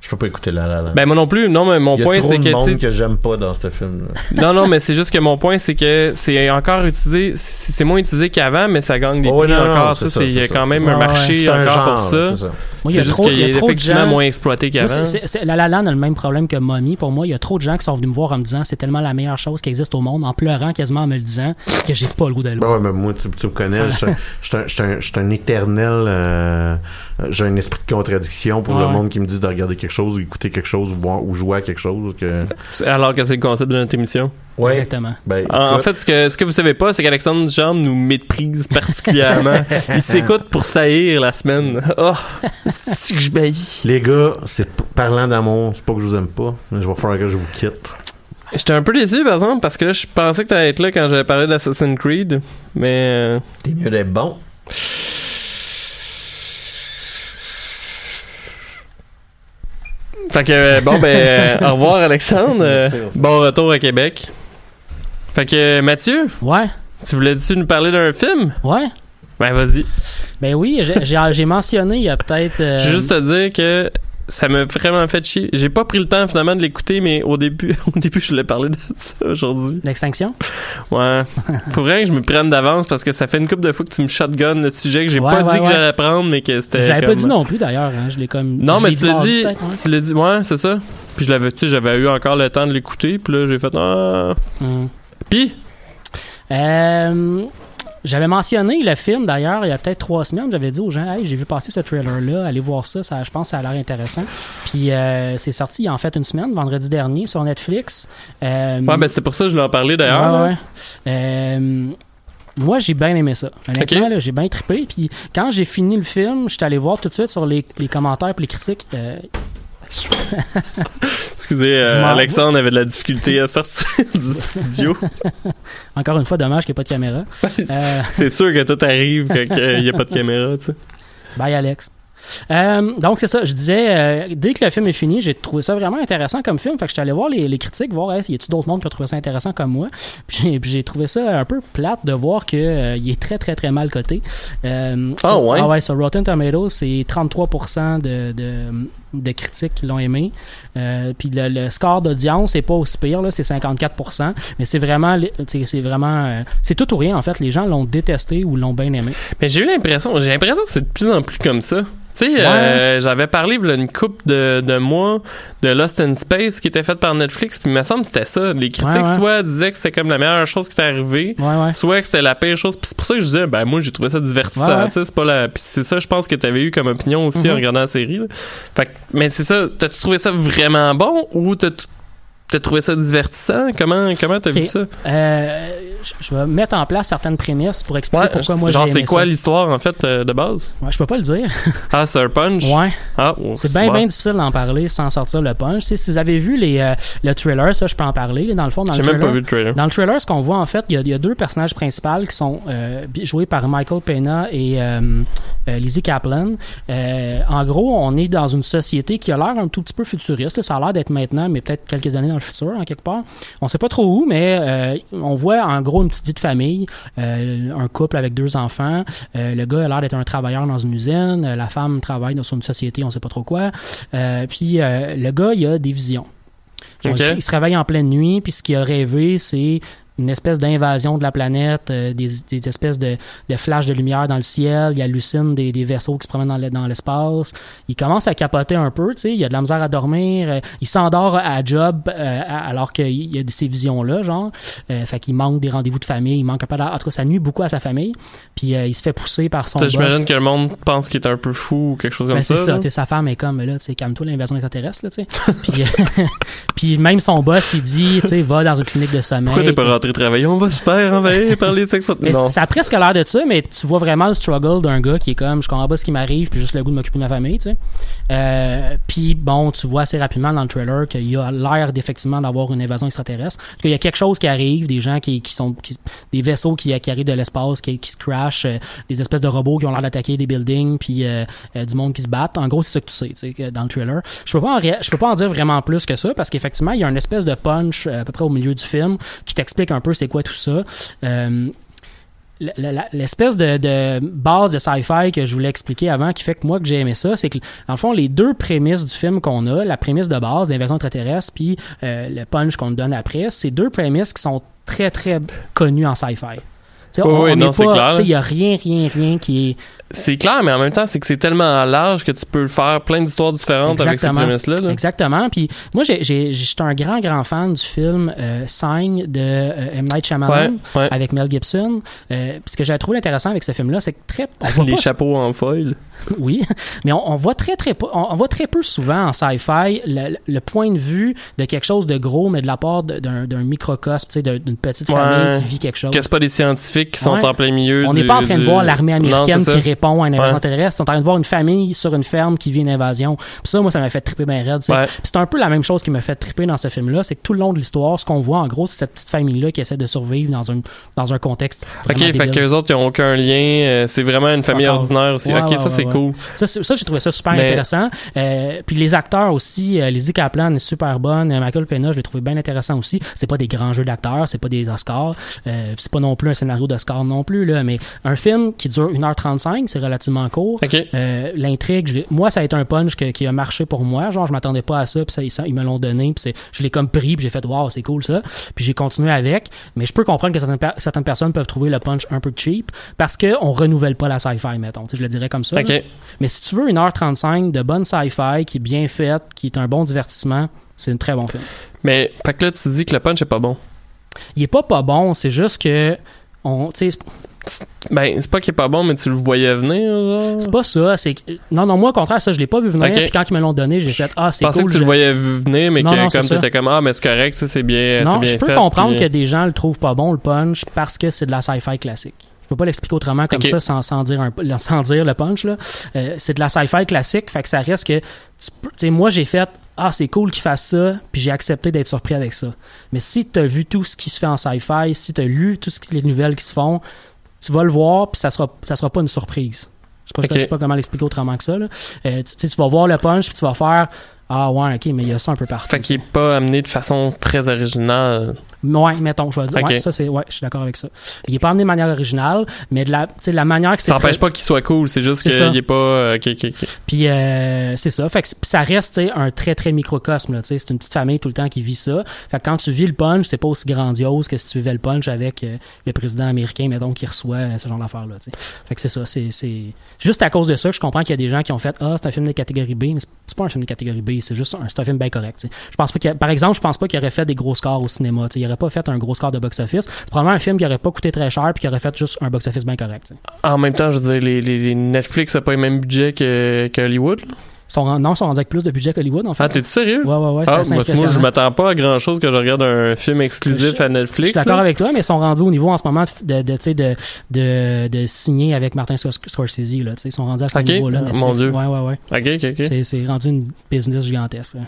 Je peux pas écouter La La Land. Ben moi non plus. Non, mais mon Il y a point trop c'est de que monde que j'aime pas dans ce film. non non, mais c'est juste que mon point c'est que c'est encore utilisé, c'est c'est moins utilisé qu'avant, mais ça gagne des Oh, prix encore. ça, c'est il y a quand même un ça. marché C'est un encore genre, pour ça. c'est ça. Moi, il y C'est a juste trop- qu'il il y a est trop de effectivement gens- moins exploité Moi, qu'avant. c'est- c'est- c'est- La La Land a le même problème que Mommy. Pour moi, il y a trop de gens qui sont venus me voir en me disant c'est tellement la meilleure chose qui existe au monde, en pleurant quasiment en me le disant, que j'ai pas le goût d'aller le Ben voir. ouais, mais moi, tu, tu me connais, Ça- je suis un- je suis un, je suis un, je suis un éternel. euh, J'ai un esprit de contradiction pour Ouais. le monde qui me dit de regarder quelque chose, ou écouter quelque chose, ou, voir, ou jouer à quelque chose. Que... Alors que c'est le concept de notre émission? Ouais. Exactement. Ben, En, en fait, ce que, ce que vous savez pas, c'est qu'Alexandre Jambe nous méprise particulièrement. Il s'écoute pour saillir la semaine. Oh, c'est que je baillis. les gars, c'est parlant d'amour, c'est pas que je vous aime pas, mais je vais falloir que je vous quitte. J'étais un peu déçu, par exemple, parce que là, je pensais que t'allais être là quand j'avais parlé d'Assassin's Creed, mais... euh, T'es mieux d'être bon. Fait que, euh, bon, ben, euh, au revoir, Alexandre. Euh, Merci, merci. bon retour à Québec. Fait que, euh, Mathieu, Ouais, tu voulais-tu nous parler d'un film? ouais. Ben, vas-y. Ben oui, j'ai- mentionné il y a peut-être. euh, juste te dire que ça m'a vraiment fait chier. J'ai pas pris le temps finalement de l'écouter, mais au début, au début, je voulais parler de ça aujourd'hui. L'extinction. Ouais. Faudrait que je me prenne d'avance parce que ça fait une couple de fois que tu me shotgun le sujet que j'ai Ouais, pas ouais, dit que j'allais prendre, mais que c'était. Je l'avais pas dit non plus d'ailleurs. hein, Je l'ai comme. Non, je mais tu l'as dit. ouais. Tu l'as dit, ouais, c'est ça. Puis je l'avais, tu sais, j'avais eu encore le temps de l'écouter, puis là, j'ai fait, ah. Hum. Puis, Euh, J'avais mentionné le film d'ailleurs il y a peut-être trois semaines. J'avais dit aux gens, hey, j'ai vu passer ce trailer-là, allez voir ça, ça je pense que ça a l'air intéressant. Puis euh, c'est sorti il y a en fait une semaine, vendredi dernier, sur Netflix. Euh, ouais, ben c'est pour ça que je l'ai en parlé d'ailleurs. ouais. Euh, moi, j'ai bien aimé ça. Honnêtement, j'ai bien trippé. Puis quand j'ai fini le film, je suis allé voir tout de suite sur les, les commentaires et les critiques. Euh, Excusez, euh, Alexandre avait de la difficulté à sortir du studio. encore une fois, dommage qu'il n'y ait pas de caméra. Euh, c'est sûr que tout arrive quand il n'y a pas de caméra, tu sais. Bye Alex. Euh, donc c'est ça, je disais, euh, dès que le film est fini, j'ai trouvé ça vraiment intéressant comme film. Fait que je suis allé voir les, les critiques, voir hey, y a-tu d'autres mondes qui ont trouvé ça intéressant comme moi? Puis j'ai- trouvé ça un peu plate de voir que euh, il est très très très mal coté. Euh, Ah sur- ouais? Ah ouais, sur Rotten Tomatoes, c'est 33% de, de, de critiques qui l'ont aimé. Euh, puis le, le score d'audience c'est pas aussi pire là, c'est 54%. Mais c'est vraiment, c'est vraiment, euh, c'est tout ou rien en fait. Les gens l'ont détesté ou l'ont bien aimé. Mais j'ai eu l'impression, j'ai l'impression que c'est de plus en plus comme ça. Tu sais, euh, j'avais parlé a une couple de, de mois de Lost in Space qui était faite par Netflix, puis il me semble que c'était ça. Les critiques Ouais, ouais. soit disaient que c'était comme la meilleure chose qui était arrivée, Ouais ouais. soit que c'était la pire chose. Puis c'est pour ça que je disais, ben moi j'ai trouvé ça divertissant. Tu sais, c'est pas la. Puis c'est ça, je pense que t'avais eu comme opinion aussi en Mhm. regardant la série. là. Fait que, mais c'est ça, t'as-tu trouvé ça vraiment bon ou t'as t'as trouvé ça divertissant? Comment comment t'as vu ça? Euh, je- vais mettre en place certaines prémices pour expliquer Ouais, pourquoi moi genre j'ai c'est aimé quoi l'histoire en fait euh, de base? Ouais, je peux pas le dire. Ah, c'est un punch? Ouais. Ah, oh, C'est bien bien difficile d'en parler sans sortir le punch. Si vous avez vu les euh, le trailer, ça je peux en parler. Dans le fond, dans le même trailer, pas vu le trailer. Dans le trailer, ce qu'on voit en fait, il y y a deux personnages principaux qui sont euh, joués par Michael Pena et Lizzie Kaplan. En gros, on est dans une société qui a l'air un tout petit peu futuriste. là. Ça a l'air d'être maintenant, mais peut-être quelques années dans le futur, en quelque part. On sait pas trop où, mais on voit en gros une petite vie de famille, euh, un couple avec deux enfants. Euh, le gars a l'air d'être un travailleur dans une usine. Euh, La femme travaille dans une société, on sait pas trop quoi. Puis le gars, il a des visions. Il se réveille en pleine nuit, puis ce qu'il a rêvé, c'est une espèce d'invasion de la planète, euh, des, des espèces de, de flashs de lumière dans le ciel, il hallucine des, des vaisseaux qui se promènent dans le- dans l'espace. Il commence à capoter un peu, tu sais, il a de la misère à dormir, euh, il s'endort à job euh, alors qu'il y a ces visions-là, genre. Fait qu'il manque des rendez-vous de famille, il manque un peu de... En tout cas, ça nuit beaucoup à sa famille, puis il se fait pousser par son. J'imagine que le monde pense qu'il est un peu fou ou quelque chose comme Ben, ça. c'est ça, là. tu sais, sa femme est comme, là, tu sais, calme-toi, l'invasion extraterrestre, là, tu sais. puis, puis même son boss, il dit, tu sais, va dans une clinique de sommeil. Pourquoi rentré travailler? On va se faire envahir par les mais Non. ça a presque l'air de ça, mais tu vois vraiment le struggle d'un gars qui est comme, je comprends pas ce qui m'arrive, puis juste le goût de m'occuper de ma famille, tu sais. Euh, puis bon, tu vois assez rapidement dans le trailer qu'il y a l'air d'effectivement d'avoir une invasion extraterrestre. En tout cas, Il y a quelque chose qui arrive, des gens qui, qui sont, qui- des vaisseaux qui, qui arrivent de l'espace, qui, qui se crashent, euh, des espèces de robots qui ont l'air d'attaquer des buildings, puis euh, du monde qui se battent. En gros, c'est ça que tu sais, tu sais, dans le trailer. Je peux pas en, je peux pas en dire vraiment plus que ça, parce qu'effectivement, il y a une espèce de punch à peu près au milieu du film qui t'explique un peu c'est quoi tout ça. Euh, l'espèce de, base de sci-fi que je voulais expliquer avant qui fait que moi que j'ai aimé ça, c'est que dans le fond les deux prémices du film qu'on a, la prémisse de base, l'inversion extraterrestre, puis euh, le punch qu'on donne après, c'est deux prémices qui sont très très connues en sci-fi. Sais, Oui, non, c'est clair. Il y a rien, rien, rien qui est C'est clair, mais en même temps, c'est que c'est tellement large que tu peux faire plein d'histoires différentes avec ces prémices-là. là. Exactement. Puis moi, j'étais un grand, grand fan du film euh, Sign de euh, M. Night Shyamalan Ouais, ouais. avec Mel Gibson. Euh, puis ce que j'ai trouvé intéressant avec ce film-là, c'est que très... on voit Les pas- chapeaux en foil. Oui, mais on, on voit très, très peu, on, on voit très peu souvent en sci-fi le, le point de vue de quelque chose de gros, mais de la part d'un microcosme, d'une petite famille Ouais. qui vit quelque chose. Que c'est pas des scientifiques qui sont en plein milieu. On n'est pas en train de du- voir l'armée américaine Non, qui répond à une invasion Ouais. terrestre. On est en train de voir une famille sur une ferme qui vit une invasion. Puis ça, moi, ça m'a fait triper bien raide. c'est un peu la même chose qui m'a fait triper dans ce film-là. C'est que tout le long de l'histoire, ce qu'on voit, en gros, c'est cette petite famille-là qui essaie de survivre dans un, dans un contexte. Ok, vraiment fait débile. qu'eux autres, ils ont aucun lien. euh, c'est vraiment une famille ordinaire aussi. Ok, ça, c'est. Cool. Ça, ça, j'ai trouvé ça super Mais- intéressant. Euh, puis les acteurs aussi, euh, Lizzie Kaplan est super bonne. Euh, Michael Pena, je l'ai trouvé bien intéressant aussi. C'est pas des grands jeux d'acteurs, c'est pas des Oscars. Euh, c'est pas non plus un scénario d'Oscar non plus, là. Mais un film qui dure 1h35, c'est relativement court. Ok. Euh, L'intrigue, moi, ça a été un punch que- qui a marché pour moi. Genre, je m'attendais pas à ça, puis ça, ils- me l'ont donné, puis je l'ai comme pris, puis j'ai fait, waouh, c'est cool ça. Puis j'ai continué avec. Mais je peux comprendre que certaines, certaines personnes peuvent trouver le punch un peu cheap parce qu'on renouvelle pas la sci-fi, mettons. Je le dirais comme ça. Ok. Mais si tu veux une heure 35 de bonne sci-fi qui est bien faite, qui est un bon divertissement, c'est un très bon film. Mais, fait que là, tu dis que le punch est pas bon. Il est pas pas bon, c'est juste que on, Ben, c'est pas qu'il est pas bon, mais tu le voyais venir, c'est pas ça. C'est non, non, moi au contraire, ça je l'ai pas vu venir. Ok. Puis quand ils me l'ont donné, j'ai fait ah Je c'est pensais cool. que tu le je- voyais venir, mais Non, que non, comme t'étais comme, ah, mais c'est correct, c'est bien, Non, bien je peux fait, comprendre puis- que des gens le trouvent pas bon le punch parce que c'est de la sci-fi classique. Je peux pas l'expliquer autrement comme ça sans, sans dire un- sans dire le punch là. Euh, c'est de la sci-fi classique, fait que ça reste que tu sais moi j'ai fait ah c'est cool qu'il fasse ça, puis j'ai accepté d'être surpris avec ça. Mais si tu as vu tout ce qui se fait en sci-fi, si tu as lu toutes les nouvelles qui se font, tu vas le voir puis ça sera ça sera pas une surprise. Je sais pas, Ok. je sais pas comment l'expliquer autrement que ça là. Euh, tu, tu vas voir le punch puis tu vas faire ah ouais, OK, mais il y a ça un peu partout. Fait qu'il est pas amené de façon très originale. Ouais, mettons, je vais dire. Ok. Ouais, ça, c'est, ouais, je suis d'accord avec ça. Il est pas amené de manière originale, mais de la, tu sais, la manière que c'est. Ça n'empêche très- pas qu'il soit cool, c'est juste qu'il est pas. euh, ok, ok, ok. Puis euh, c'est ça. Fait que ça reste un très très microcosme. Là, c'est une petite famille tout le temps qui vit ça. Fait que quand tu vis le punch, c'est pas aussi grandiose que si tu vivais le punch avec euh, le président américain, mettons, qui reçoit euh, ce genre d'affaires là. tu sais. Fait que c'est ça. C'est, juste à cause de ça que je comprends qu'il y a des gens qui ont fait ah c'est un film de catégorie B, mais c'est- pas un film de catégorie B. C'est juste un, c'est un film bien correct. Je pense pas qu'il y a- par exemple, je pense pas qu'il aurait fait des gros scores au cinéma. tu sais. Il pas fait un gros score de box-office. C'est probablement un film qui aurait pas coûté très cher puis qui aurait fait juste un box-office bien correct. En même temps, je veux dire, les, les, les Netflix n'a pas le même budget que, que Hollywood. là. Sont, non, ils sont rendus avec plus de budget qu'Hollywood, en fait. Ah, t'es-tu sérieux? Ouais, ouais, ouais, Ah, assez moi, moi, je m'attends pas à grand chose que je regarde un film exclusif à Je Netflix. suis d'accord avec toi, mais ils sont rendus au niveau en ce moment de, de, de, de, de signer avec Martin Scor- Scorsese. Là, ils sont rendus à ce niveau-là. Netflix. mon Dieu. Ouais, ouais, ouais. Ok, ok, ok. C'est, c'est rendu une business gigantesque. là.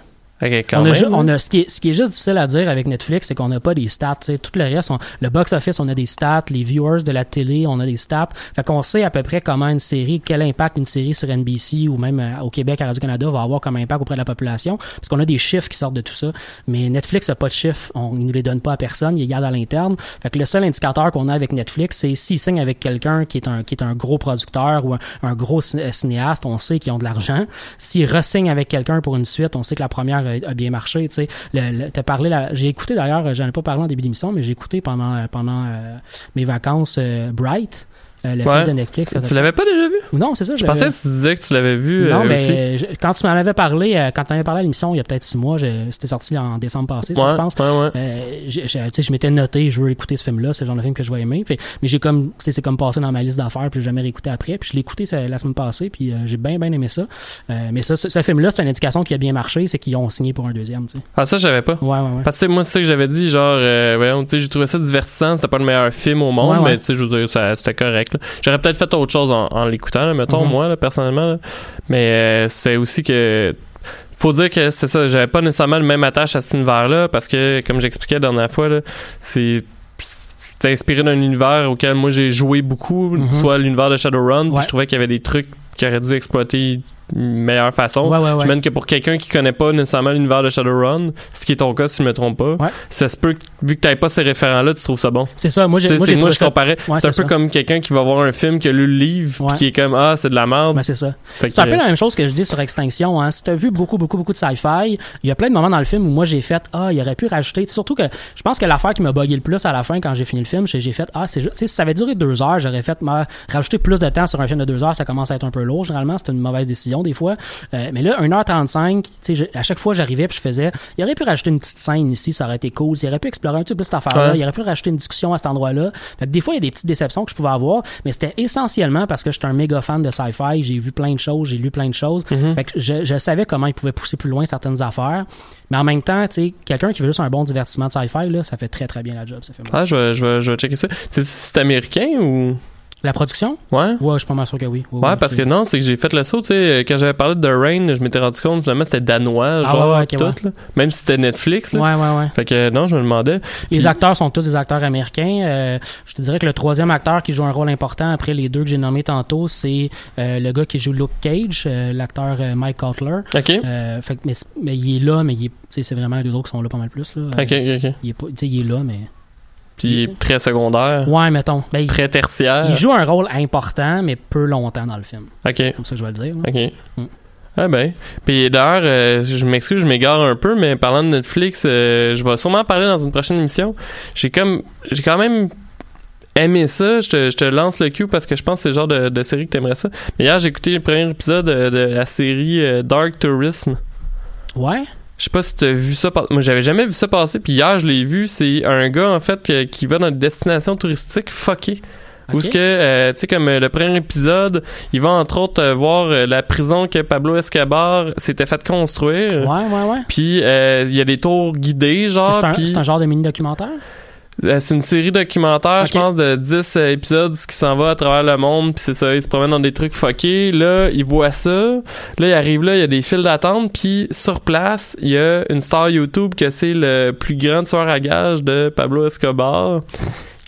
On a, même. hein. on a, ce, qui est, ce qui est juste difficile à dire avec Netflix, c'est qu'on n'a pas des stats. tu sais. Tout le reste, on- le box-office, on a des stats. Les viewers de la télé, on a des stats. Fait qu'on sait à peu près comment une série, quel impact une série sur NBC ou même euh, au Québec, à Radio-Canada, va avoir comme impact auprès de la population. Parce qu'on a des chiffres qui sortent de tout ça. Mais Netflix n'a pas de chiffres. On, ils nous les donne pas à personne. Ils les gardent à l'interne. Fait que le seul indicateur qu'on a avec Netflix, c'est s'ils signent avec quelqu'un qui est un, qui est un gros producteur ou un, un gros ciné- cinéaste, on sait qu'ils ont de l'argent. S'ils ressignent avec quelqu'un pour une suite, on sait que la première a, bien marché. Tu parlé, j'ai écouté d'ailleurs, j'en ai pas parlé en début d'émission, mais j'ai écouté pendant euh, pendant euh, mes vacances euh, Bright. Euh, le Ouais. film de Netflix. Tu l'avais pas déjà vu? Non, c'est ça. Je pensais que tu disais que tu l'avais vu. Non, euh, mais euh, je- quand tu m'en avais parlé, euh, quand tu avais parlé à l'émission il y a peut-être six mois, je- c'était sorti en décembre passé, ça, je pense. ouais, tu sais, je m'étais noté, je veux écouter ce film-là, c'est le genre de film que je vais aimer. Fait- mais j'ai comme, c'est comme passé dans ma liste d'affaires, puis j'ai jamais réécouté après. Puis je l'ai écouté la semaine passée, puis j'ai bien, bien aimé ça. Mais ça, ce, ce film-là, c'est une indication qui a bien marché, c'est qu'ils ont signé pour un deuxième. Ah, ça, je savais pas. Ouais, ouais, ouais. Parce que moi, c'est ça que j'avais dit, genre, euh, j'ai trouvé ça divertissant, c'était pas le meilleur film au monde, mais tu sais, je veux dire, ça- c'était correct. Là. J'aurais peut-être fait autre chose en, en l'écoutant, là, mettons, Mhm. moi, là, personnellement. là. Mais euh, c'est aussi que. Faut dire que c'est ça, j'avais pas nécessairement le même attache à cet univers-là, parce que, comme j'expliquais la dernière fois, là, c'est. C'est inspiré d'un univers auquel moi j'ai joué beaucoup, Mhm. soit l'univers de Shadowrun, puis je trouvais qu'il y avait des trucs qui auraient dû exploiter meilleure façon. Ouais, ouais, que pour quelqu'un qui connaît pas nécessairement l'univers de Shadowrun, ce qui est ton cas si je me trompe pas, ça se peut vu que t'avais pas ces référents-là, tu trouves ça bon. C'est ça, moi, j'ai- Tu moi, moi trouvé je ça- comparais. Ouais, c'est un peu comme quelqu'un qui va voir un film, qui a lu le livre, puis qui est comme ah c'est de la merde. Ben, c'est ça. C'est un peu la même chose que je dis sur Extinction. Hein. Si t'as vu beaucoup, beaucoup, beaucoup de sci-fi, il y a plein de moments dans le film où moi j'ai fait Ah, il aurait pu rajouter. Tu Surtout que je pense que l'affaire qui m'a bugué le plus à la fin quand j'ai fini le film, c'est j'ai fait Ah, c'est juste. Tu si ça avait duré deux heures, j'aurais fait moi, rajouter plus de temps sur un film de deux heures, ça commence à être un peu lourd. Généralement, c'est une mauvaise décision des fois. Euh, mais là, 1h35, tu sais, je- à chaque fois j'arrivais puis je faisais Il aurait pu rajouter une petite scène ici, ça aurait été cool. Il aurait pu explorer un petit peu cette affaire-là. Ouais. Il aurait pu rajouter une discussion à cet endroit-là. Des fois, il y a des petites déceptions que je pouvais avoir, mais c'était essentiellement parce que j'étais un méga fan de sci-fi. J'ai vu plein de choses, j'ai lu plein de choses. Mhm. Fait que je, je savais comment il pouvait pousser plus loin certaines affaires. Mais en même temps, tu sais, quelqu'un qui veut juste un bon divertissement de sci-fi, là, ça fait très très bien la job, ce film. Ah, je vais, je vais, je vais checker ça. C'est américain ou? La production? Ouais. Ouais, je suis pas mal sûr que oui. Ouais, parce que non, c'est que j'ai fait le saut, tu sais, quand j'avais parlé de The Rain, je m'étais rendu compte, finalement, c'était danois, Ah genre, ouais, ouais, ok, tout, ouais. là. Même si c'était Netflix, là. Ouais, ouais, ouais. Fait que, non, je me demandais. Les Puis- acteurs sont tous des acteurs américains. Euh, je te dirais que le troisième acteur qui joue un rôle important après les deux que j'ai nommés tantôt, c'est euh, le gars qui joue Luke Cage, euh, l'acteur Mike Cutler. OK. Fait que- mais, mais il est là, mais il est, tu sais, c'est vraiment les deux autres qui sont là pas mal plus. Là. Ok, ok, ok. Il est, pas, tu sais, il est là, mais. Puis il très secondaire. Ouais, mettons. Ben, Très tertiaire. il joue un rôle important, mais peu longtemps dans le film. Ok. Comme ça, que je vais le dire. là. Ok. Mm. Ah ben. Puis d'ailleurs, euh, je m'excuse, je m'égare un peu, mais parlant de Netflix, euh, je vais sûrement en parler dans une prochaine émission. J'ai comme, j'ai quand même aimé ça. Je te, je te lance le cue parce que je pense que c'est le genre de, de série que t'aimerais ça. Mais hier, j'ai écouté le premier épisode euh, de la série euh, Dark Tourism. Ouais. Je sais pas si t'as vu ça. Moi, j'avais jamais vu ça passer. Puis hier, je l'ai vu. C'est un gars, en fait, que- qui va dans une destination touristique fucké. Où Ok. ce que, euh, tu sais, comme euh, le premier épisode, il va entre autres euh, voir euh, la prison que Pablo Escobar s'était fait construire. Ouais, ouais, ouais. Puis euh, il y a des tours guidés, genre. C'est un, puis- c'est un genre de mini-documentaire? Euh, c'est une série documentaire, je pense, de 10 euh, épisodes qui s'en va à travers le monde, puis c'est ça, il se promène dans des trucs fuckés. Là, il voit ça. Là, il arrive là, il y a des files d'attente, puis sur place, il y a une star YouTube que c'est le plus grand tueur à gages de Pablo Escobar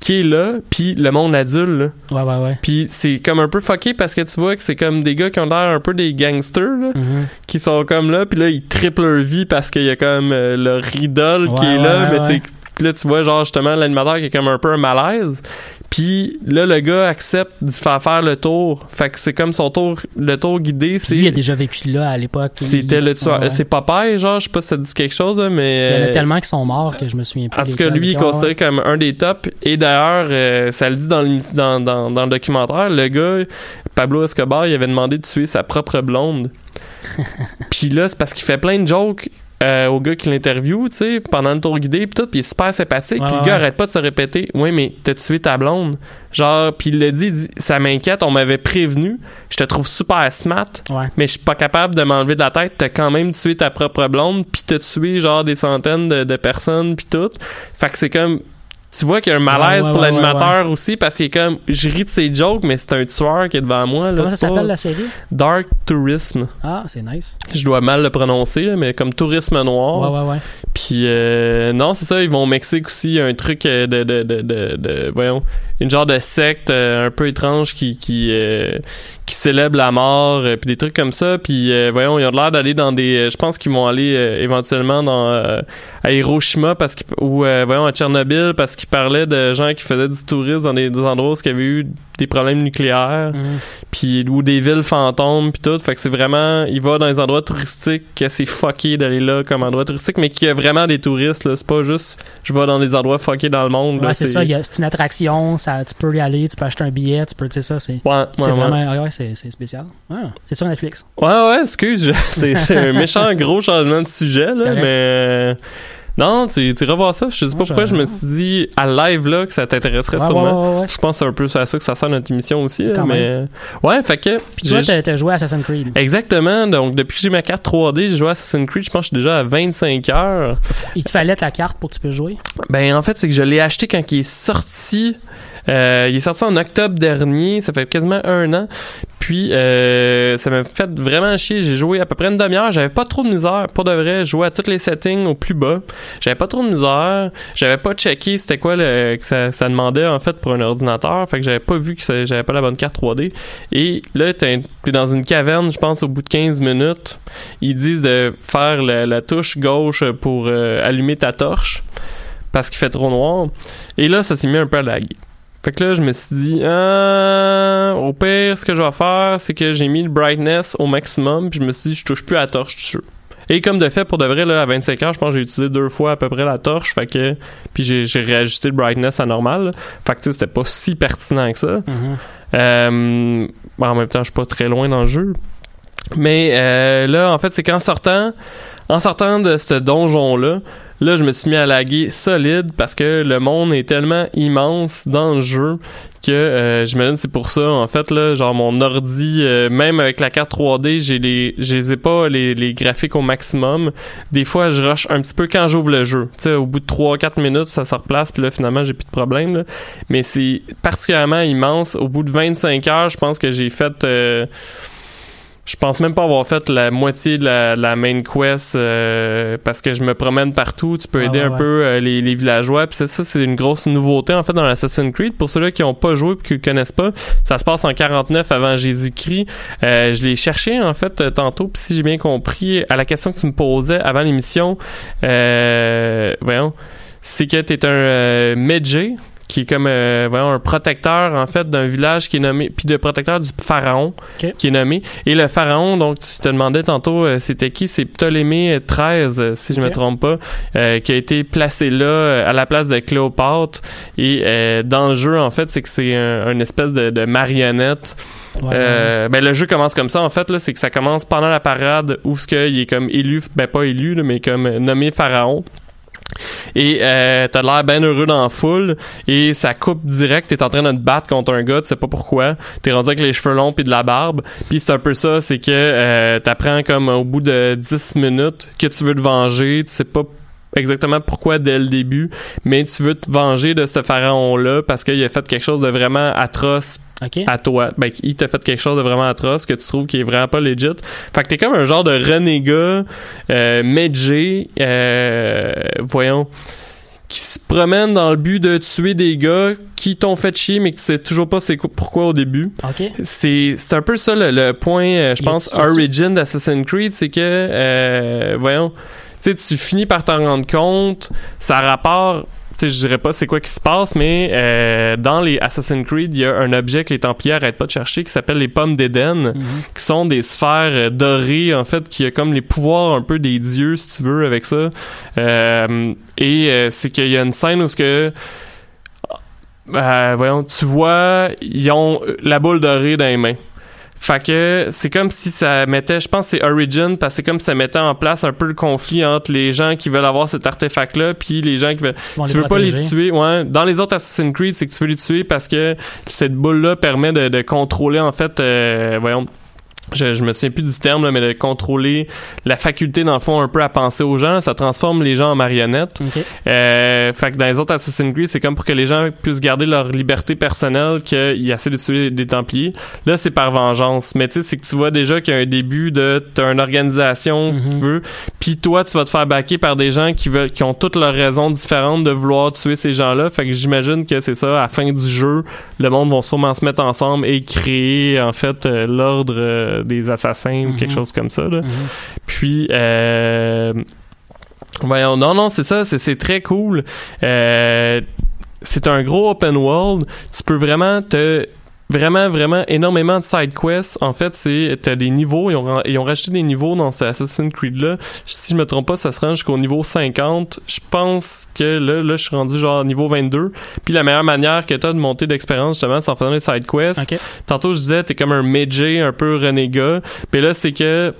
qui est là, puis le monde adulte, là. Ouais, ouais, ouais. Puis c'est comme un peu fucké parce que tu vois que c'est comme des gars qui ont l'air un peu des gangsters, là, Mhm. qui sont comme là, puis là, ils triplent leur vie parce qu'il y a comme euh, leur idole qui Ouais, est là, ouais, mais c'est là, tu vois, genre, justement, l'animateur qui est comme un peu un malaise. Puis là, le gars accepte d'y faire faire le tour. Fait que c'est comme son tour, le tour guidé, lui, il a c'est... déjà vécu là à l'époque. C'était le tueur. Ouais. C'est Popeye, genre, je sais pas si ça dit quelque chose, là, mais... Il y en a euh, tellement qui sont morts que je me souviens plus. en tout cas, lesquels. lui, il est ouais. considéré comme un des tops. Et d'ailleurs, euh, ça le dit dans, dans, dans, dans le documentaire, le gars, Pablo Escobar, il avait demandé de tuer sa propre blonde. puis là, c'est parce qu'il fait plein de jokes euh, au gars qui l'interviewe, tu sais, pendant le tour guidé, puis tout, puis il est super sympathique. Puis le gars arrête pas de se répéter, ouais, mais t'as tué ta blonde. Genre, puis il l'a dit, il dit, ça m'inquiète, on m'avait prévenu, je te trouve super smart, Ouais. mais je suis pas capable de m'enlever de la tête. T'as quand même tué ta propre blonde, puis t'as tué genre des centaines de, de personnes, puis tout. Fait que c'est comme. Tu vois qu'il y a un malaise Ouais, ouais, pour ouais, l'animateur aussi, parce qu'il est comme. Je ris de ses jokes, mais c'est un tueur qui est devant moi. Là, Comment ça s'appelle la série? Dark Tourism. Ah, c'est nice. Je dois mal le prononcer, là, mais comme tourisme noir. Ouais, ouais, ouais. Puis euh, non, c'est ça, ils vont au Mexique aussi, il y a un truc euh, de, de, de, de, de- voyons, une genre de secte euh, un peu étrange qui qui euh, qui célèbre la mort euh, puis des trucs comme ça, puis voyons, ils ont l'air d'aller dans des je pense qu'ils vont aller éventuellement dans à Hiroshima parce qu'ils ou voyons à Tchernobyl parce qu'ils parlaient de gens qui faisaient du tourisme dans des, des endroits où il y avait eu des problèmes nucléaires Mhm. puis ou des villes fantômes puis tout fait que c'est vraiment il va dans les endroits touristiques que c'est fucké d'aller là comme endroit touristique mais qu'il y a vraiment des touristes là c'est pas juste je vais dans des endroits fuckés dans le monde là, Ouais, c'est ça. il y a- C'est une attraction. Ça, tu peux y aller. Tu peux acheter un billet. Tu peux, tu sais, ça, c'est. ouais C'est ouais. vraiment. ah ouais, c'est c'est spécial. Ah, c'est sur Netflix. ouais ouais excuse je- c'est un méchant gros changement de sujet là mais non tu tu iras voir ça je sais pas Ouais, pourquoi je me suis dit à live là que ça t'intéresserait Ouais, sûrement ouais, ouais, ouais. je pense que c'est un peu à ça que ça sert notre émission aussi là, mais ouais fait que Puis toi, t'as joué à Assassin's Creed. Exactement. Donc, depuis que j'ai ma carte 3D, j'ai joué à Assassin's Creed. Je pense que je suis déjà à 25 heures. Il te fallait ta carte pour que tu puisses jouer? Ben, en fait, c'est que je l'ai acheté quand il est sorti. Euh, il est sorti en octobre dernier. Ça fait quasiment un an. Puis, euh, ça m'a fait vraiment chier. J'ai joué à peu près une demi-heure. J'avais pas trop de misère. Pour de vrai, je jouais à tous les settings au plus bas. J'avais pas trop de misère. J'avais pas checké c'était quoi le, que ça, ça demandait, en fait, pour un ordinateur. Fait que j'avais pas vu que j'avais pas la bonne carte 3D. Et là, t'es dans une caverne, je pense, au bout de 15 minutes. Ils disent de faire la, la touche gauche pour euh, allumer ta torche. parce qu'il fait trop noir. Et là, ça s'est mis un peu à laguer. Fait que là, je me suis dit, ah, au pire, ce que je vais faire, c'est que j'ai mis le brightness au maximum, puis je me suis dit, je touche plus à la torche, je suis sûr. Et comme de fait, pour de vrai, là, à 25 heures, je pense que j'ai utilisé deux fois à peu près la torche, fait que, puis j'ai, réajusté le brightness à normal, là. fait que tu sais, c'était pas si pertinent que ça. Euh, bon, en même temps, je suis pas très loin dans le jeu. Mais euh, là, en fait, c'est qu'en sortant, en sortant de ce donjon-là, là, je me suis mis à laguer solide parce que le monde est tellement immense dans le jeu que euh, je c'est pour ça. En fait, là, genre mon ordi, euh, même avec la carte 3D, j'ai les, j'ai pas les, les graphiques au maximum. Des fois, je rush un petit peu quand j'ouvre le jeu. Tu sais, au bout de 3-4 minutes, ça se replace, puis là, finalement, j'ai plus de problème. Là. Mais c'est particulièrement immense. Au bout de 25 heures, je pense que j'ai fait... euh, je pense même pas avoir fait la moitié de la, la main quest euh, parce que je me promène partout. Tu peux Ah aider ouais, un ouais. peu euh, les, les villageois. Puis ça, ça c'est une grosse nouveauté en fait dans l'Assassin's Creed. Pour ceux-là qui ont pas joué et qui le connaissent pas, ça se passe en 49 avant Jésus-Christ. Euh, je l'ai cherché en fait euh, tantôt. Puis si j'ai bien compris, à la question que tu me posais avant l'émission, euh, voyons, c'est que t'es un euh, Medjay qui est comme euh, voyons, un protecteur en fait d'un village qui est nommé puis de protecteur du pharaon qui est nommé. Et le pharaon donc tu te demandais tantôt euh, c'était qui? C'est Ptolémée 13 euh, si je me trompe pas euh, qui a été placé là à la place de Cléopâtre. Et dans le jeu en fait c'est que c'est un, une espèce de, de marionnette. Ouais, euh, ben le jeu commence comme ça en fait là c'est que ça commence pendant la parade où ce qu'il est comme élu ben pas élu là, mais comme nommé pharaon et euh, t'as l'air bien heureux dans la foule. Et ça coupe direct. T'es en train de te battre contre un gars tu sais pas pourquoi. T'es rendu avec les cheveux longs puis de la barbe. Puis c'est un peu ça c'est que euh, t'apprends comme au bout de 10 minutes que tu veux te venger. Tu sais pas exactement pourquoi dès le début mais tu veux te venger de ce pharaon là parce qu'il a fait quelque chose de vraiment atroce À toi. Ben, il t'a fait quelque chose de vraiment atroce que tu trouves qui est vraiment pas legit. Fait que t'es comme un genre de renégat, euh, euh, voyons, qui se promène dans le but de tuer des gars qui t'ont fait chier mais que tu sais toujours pas c'est quoi- pourquoi au début. C'est c'est un peu ça le, le point, euh, je pense, origin d'Assassin's Creed, c'est que, euh, voyons, tu tu finis par t'en rendre compte, ça a rapport, tu sais, je dirais pas c'est quoi qui se passe, mais euh, dans les Assassin's Creed, il y a un objet que les Templiers arrêtent pas de chercher qui s'appelle les pommes d'Éden, qui sont des sphères euh, dorées, en fait, qui a comme les pouvoirs un peu des dieux, si tu veux, avec ça. Euh, et euh, c'est qu'il y a une scène où ce que voyons, tu vois, ils ont la boule dorée dans les mains. Fait que c'est comme si ça mettait, je pense que c'est Origin, parce que c'est comme si ça mettait en place un peu le conflit entre les gens qui veulent avoir cet artefact-là, puis les gens qui veulent... Vont tu veux pas les tuer, ouais. Dans les autres Assassin's Creed, c'est que tu veux les tuer parce que cette boule-là permet de, de contrôler, en fait, euh, voyons, je, je me souviens plus du terme, là, mais de contrôler la faculté, dans le fond, un peu à penser aux gens. Ça transforme les gens en marionnettes. Euh, fait que dans les autres Assassin's Creed, c'est comme pour que les gens puissent garder leur liberté personnelle qu'ils essaient de tuer des Templiers. Là, c'est par vengeance. Mais tu sais, c'est que tu vois déjà qu'il y a un début de t'as une organisation qui veut, puis toi, tu vas te faire baquer par des gens qui veulent, qui ont toutes leurs raisons différentes de vouloir tuer ces gens-là. Fait que j'imagine que c'est ça. À la fin du jeu, le monde va sûrement se mettre ensemble et créer en fait euh, l'ordre euh, des assassins ou quelque Mhm. chose comme ça. Là. Mhm. Puis, euh, voyons, non, non, c'est ça, c'est, c'est très cool. Euh, c'est un gros open world. Tu peux vraiment te vraiment vraiment énormément de side quests. En fait c'est t'as des niveaux ils ont, ils ont rajouté des niveaux dans ce Assassin's Creed là si je me trompe pas ça se rend jusqu'au niveau 50 je pense que là là je suis rendu genre niveau 22 puis la meilleure manière que t'as de monter d'expérience justement c'est en faisant les side quests. Ok. Tantôt, je disais, t'es comme un Medjay, un peu renégat. Puis là, c'est que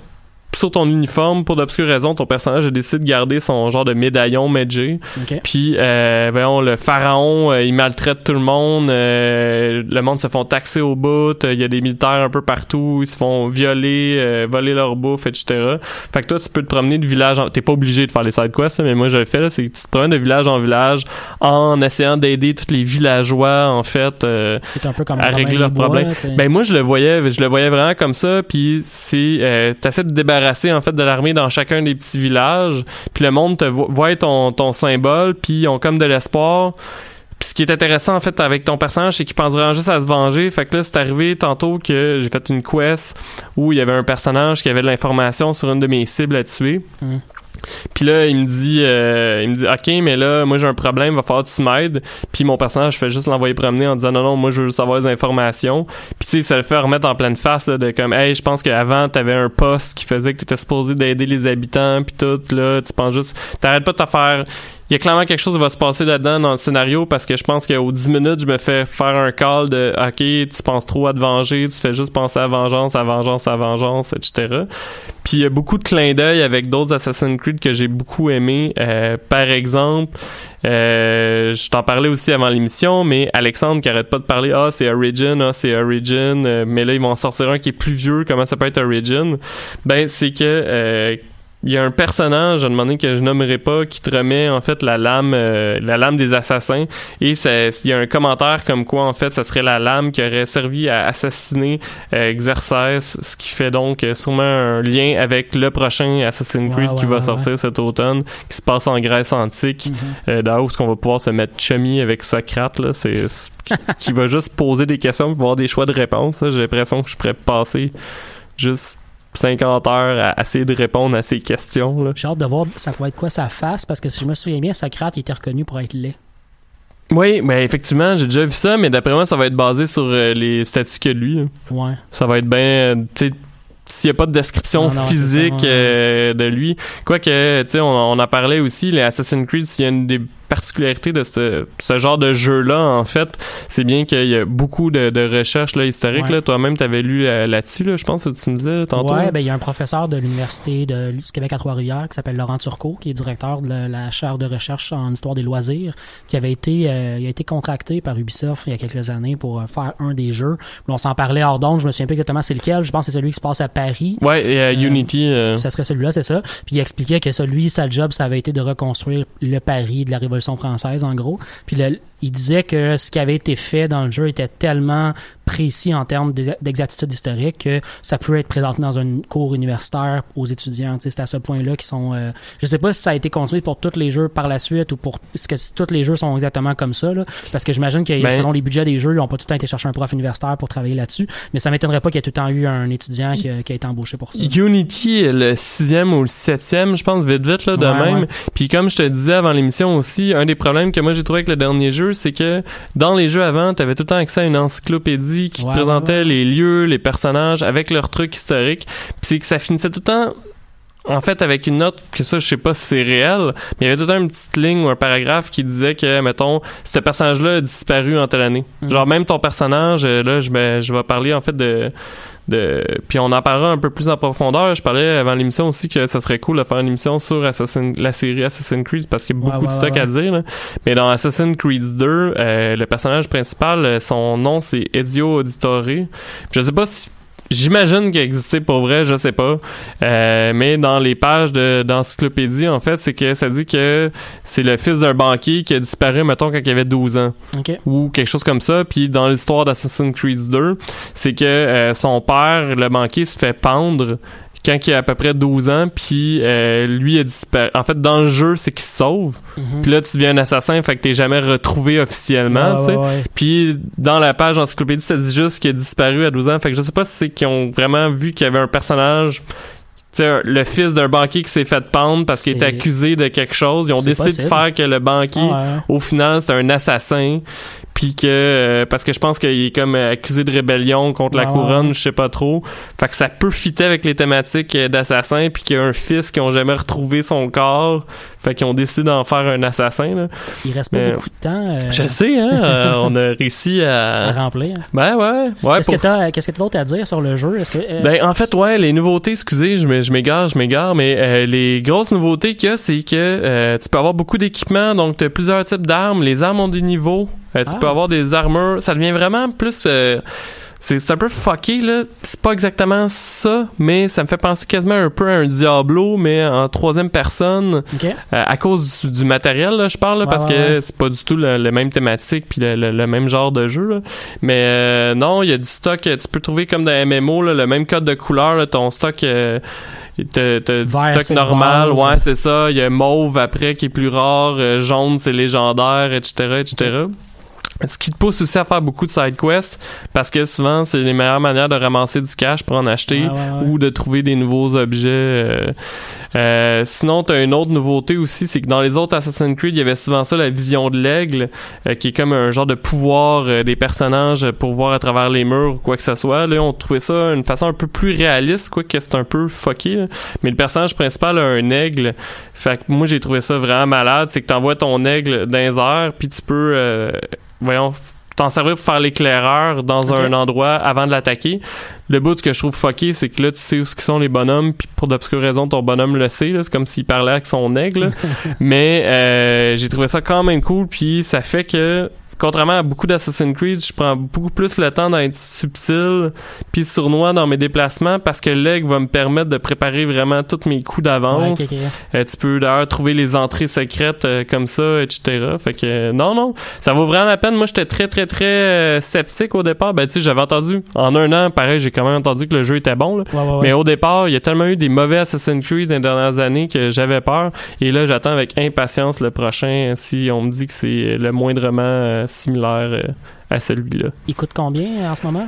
sur ton uniforme, pour d'obscures raisons, ton personnage a décidé de garder son genre de médaillon Medjay. Ok. Puis, euh, voyons, le pharaon, euh, il maltraite tout le monde. euh, le monde se font taxer au bout. euh, Il y a des militaires un peu partout. Ils se font violer, euh, voler leur bouffe, etc. Fait que toi, tu peux te promener de village en... T'es pas obligé de faire les side quests, mais moi, je le fais. C'est que tu te promènes de village en village en essayant d'aider tous les villageois, en fait. euh, un peu comme à régler leurs problèmes. là. Ben moi je le voyais, je le voyais vraiment comme ça. Puis c'est, euh, t'essaies de te en fait de l'armée dans chacun des petits villages. Puis le monde te vo- voit ton ton symbole, puis ils ont comme de l'espoir. Puis ce qui est intéressant en fait avec ton personnage, c'est qu'il pense vraiment juste à se venger. Fait que là, c'est arrivé tantôt que j'ai fait une quest où il y avait un personnage qui avait de l'information sur une de mes cibles à tuer. Mm. Puis là, il me dit, euh, il me dit, ok, mais là, moi j'ai un problème, va falloir que tu m'aides. Puis mon personnage, je fais juste l'envoyer promener en disant non, non, moi je veux juste avoir des informations. Puis tu sais, ça le fait remettre en pleine face de comme, hey, je pense qu'avant t'avais un poste qui faisait que t'étais supposé d'aider les habitants, puis tout là, tu penses juste, t'arrêtes pas de te faire il y a clairement quelque chose qui va se passer là-dedans dans le scénario parce que je pense qu'aux 10 minutes, je me fais faire un call de OK, tu penses trop à te venger, tu fais juste penser à vengeance, à vengeance, à vengeance, etc. Puis il y a beaucoup de clins d'œil avec d'autres Assassin's Creed que j'ai beaucoup aimé. Euh, par exemple, euh, je t'en parlais aussi avant l'émission, mais Alexandre qui arrête pas de parler Ah, c'est Origin, ah, c'est Origin, euh, mais là, ils vont en sortir un qui est plus vieux, comment ça peut être Origin? Ben, c'est que euh, il y a un personnage, à donné, que je nommerai pas, qui te remet en fait la lame, euh, la lame des assassins. Et il y a un commentaire comme quoi en fait, ça serait la lame qui aurait servi à assassiner euh, Xerxes, ce qui fait donc euh, sûrement un lien avec le prochain Assassin's Creed Ouais, qui va ouais, sortir cet automne, qui se passe en Grèce antique, euh, là où on va pouvoir se mettre chummy avec Socrate là, c'est qui, qui va juste poser des questions, voir des choix de réponses. J'ai l'impression que je pourrais passer juste 50 heures à essayer de répondre à ces questions. Là. J'ai hâte de voir ça va être quoi sa face parce que si je me souviens bien, Socrate était reconnu pour être laid. Oui, mais effectivement, j'ai déjà vu ça, mais d'après moi, ça va être basé sur euh, les statuts que lui. là. Ouais. Ça va être bien, euh, s'il n'y a pas de description Non, non, c'est physique ça, ouais. euh, de lui. Quoique, tu sais, on, on en parlait aussi, les Assassin's Creed, s'il y a une des particularités de ce, ce genre de jeu-là, en fait, c'est bien qu'il y a beaucoup de, de recherches là, historiques. Ouais. Là. Toi-même, tu avais lu euh, là-dessus, là, je pense que tu me disais tantôt. Là. ben il y a un professeur de l'université de, du Québec à Trois-Rivières qui s'appelle Laurent Turcot, qui est directeur de la, la chaire de recherche en histoire des loisirs, qui avait été, euh, il a été contracté par Ubisoft il y a quelques années pour euh, faire un des jeux. Puis on s'en parlait hors d'onde, je me souviens pas exactement c'est lequel. Je pense que c'est celui qui se passe à Paris. Ouais, et euh, Unity. euh, Ça serait celui-là, c'est ça. Puis il expliquait que ça, lui, sa job, ça avait été de reconstruire le Paris de la Révolution française, en gros. Puis le- il disait que ce qui avait été fait dans le jeu était tellement précis en termes d'ex- d'exactitude historique que ça peut être présenté dans un cours universitaire aux étudiants. C'est à ce point-là qu'ils sont... euh, je sais pas si ça a été construit pour tous les jeux par la suite ou pour... Est-ce que si tous les jeux sont exactement comme ça? Là? Parce que j'imagine que Ben- selon les budgets des jeux, ils n'ont pas tout le temps été chercher un prof universitaire pour travailler là-dessus. Mais ça m'étonnerait pas qu'il y ait tout le temps eu un étudiant qui a, qui a été embauché pour ça. Unity, est le sixième ou le septième, je pense, vite vite, là, de Ouais, même. Puis comme je te disais avant l'émission aussi, un des problèmes que moi j'ai trouvé avec le dernier jeu, c'est que dans les jeux avant, t'avais tout le temps accès à une encyclopédie qui te présentait les lieux, les personnages, avec leurs trucs historiques. Puis c'est que ça finissait tout le temps en fait, avec une note, que ça, je sais pas si c'est réel, mais il y avait tout le temps une petite ligne ou un paragraphe qui disait que, mettons, ce personnage-là a disparu en telle année. Mhm. Genre, même ton personnage, euh, là, je vais parler, en fait, de, de, puis on en parlera un peu plus en profondeur. Je parlais avant l'émission aussi que ça serait cool de faire une émission sur Assassin, la série Assassin's Creed parce qu'il y a Ouais, beaucoup de stock ouais, à dire, là. Mais dans Assassin's Creed 2, euh, le personnage principal, euh, son nom, c'est Ezio Auditore. Je sais pas si J'imagine qu'il existait pour vrai, je sais pas. Euh, mais dans les pages de- d'encyclopédie, en fait, c'est que ça dit que c'est le fils d'un banquier qui a disparu, mettons, quand il avait 12 ans. OK. Ou quelque chose comme ça. Puis dans l'histoire d'Assassin's Creed 2, c'est que euh, son père, le banquier, se fait pendre quand il a à peu près 12 ans, puis euh, lui a disparu. En fait, dans le jeu, c'est qu'il se sauve. Mhm. Puis là, tu deviens un assassin, fait que t'es jamais retrouvé officiellement, Ouais, tu sais. ouais, ouais. Puis dans la page encyclopédie, ça dit juste qu'il a disparu à 12 ans. Fait que je sais pas si c'est qu'ils ont vraiment vu qu'il y avait un personnage, tu sais, un- le fils d'un banquier qui s'est fait pendre parce qu'il était accusé de quelque chose. Ils ont décidé possible. de faire que le banquier, Ah ouais. au final, c'était un assassin. Puis que, euh, parce que je pense qu'il est comme euh, accusé de rébellion contre la Ouais, couronne, ouais. je sais pas trop. Fait que ça peut fitter avec les thématiques euh, d'assassin, puis qu'il y a un fils qui ont jamais retrouvé son corps. Fait qu'ils ont décidé d'en faire un assassin, là. Il reste pas Mais- beaucoup de temps euh, Je sais, hein, euh, on a réussi à à... remplir. Ben ouais, ouais. Qu'est-ce pour- que t'as qu'est-ce que t'as d'autre à dire sur le jeu? Est-ce que euh, Ben en fait ouais les nouveautés excusez je m'é- je m'égare je m'égare mais euh, les grosses nouveautés qu'il y a c'est que euh, tu peux avoir beaucoup d'équipements donc tu as plusieurs types d'armes les armes ont des niveaux Euh, tu Ah. peux avoir des armures ça devient vraiment plus euh, c'est un peu fucké là c'est pas exactement ça mais ça me fait penser quasiment un peu à un Diablo mais en troisième personne euh, à cause du, du matériel, là, je parle, là, Ouais, parce ouais, que ouais. c'est pas du tout le même thématique puis le, le- le même genre de jeu. là. Mais euh, non, il y a du stock, tu peux trouver comme dans MMO, là, le même code de couleur, ton stock... euh, T'as du stock normal, base. ouais, c'est ça. Il y a mauve après qui est plus rare, jaune c'est légendaire, etc., etc. ce qui te pousse aussi à faire beaucoup de side quests parce que souvent c'est les meilleures manières de ramasser du cash pour en acheter Ouais, ouais, ouais. ou de trouver des nouveaux objets. euh. Euh, sinon, t'as une autre nouveauté aussi, c'est que dans les autres Assassin's Creed, il y avait souvent ça, la vision de l'aigle, euh, qui est comme un genre de pouvoir euh, des personnages pour voir à travers les murs ou quoi que ce soit. Là, on trouvait ça une façon un peu plus réaliste, quoi que c'est un peu fucké. là. Mais le personnage principal a un aigle. Fait que moi, j'ai trouvé ça vraiment malade. C'est que t'envoies ton aigle dans les airs, puis tu peux, euh, voyons, t'en servir pour faire l'éclaireur dans un endroit avant de l'attaquer. Le bout que je trouve fucké, c'est que là, tu sais où qui sont les bonhommes, puis pour d'obscures raisons, ton bonhomme le sait. C'est comme s'il parlait avec son aigle. Mais euh, j'ai trouvé ça quand même cool, puis ça fait que contrairement à beaucoup d'Assassin's Creed, je prends beaucoup plus le temps d'être subtil puis sournois dans mes déplacements parce que l'aigle va me permettre de préparer vraiment tous mes coups d'avance. Ouais. Euh, tu peux d'ailleurs trouver les entrées secrètes euh, comme ça, etc. Fait que euh, non, non, ça vaut vraiment la peine. Moi, j'étais très, très, très sceptique au départ. Ben, tu sais, j'avais entendu en un an, pareil, j'ai quand même entendu que le jeu était bon. là. Ouais, ouais, ouais. Mais au départ, il y a tellement eu des mauvais Assassin's Creed dans les dernières années que j'avais peur. Et là, j'attends avec impatience le prochain si on me dit que c'est le moindrement similaire euh, à celui-là. Il coûte combien en ce moment?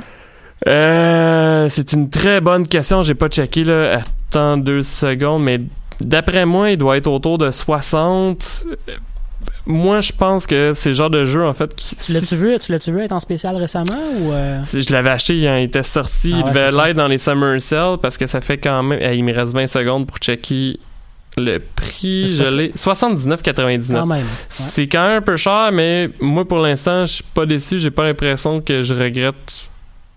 Euh, c'est une très bonne question. J'ai pas checké là. Attends deux secondes, mais d'après moi, il doit être autour de 60. Euh, Moi, je pense que c'est le genre de jeu en fait qui. Tu l'as-tu vu, tu l'as-tu vu être en spécial récemment ou euh, Si Je l'avais acheté, il était sorti, Ah il devait l'être dans les Summer Sale parce que ça fait quand même. eh, il me reste 20 secondes pour checker le prix. Je l'ai. 79,99. quand même? Ouais. C'est quand même un peu cher, mais moi pour l'instant, je suis pas déçu. J'ai pas l'impression que je regrette.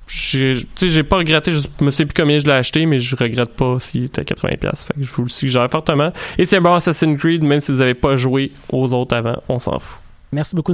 Tu sais, j'ai pas regretté. Je me sais plus combien je l'ai acheté, mais je regrette pas s'il était à 80$. Fait que je vous le suggère fortement. Et c'est un bon Assassin's Creed, même si vous avez pas joué aux autres avant, on s'en fout. Merci beaucoup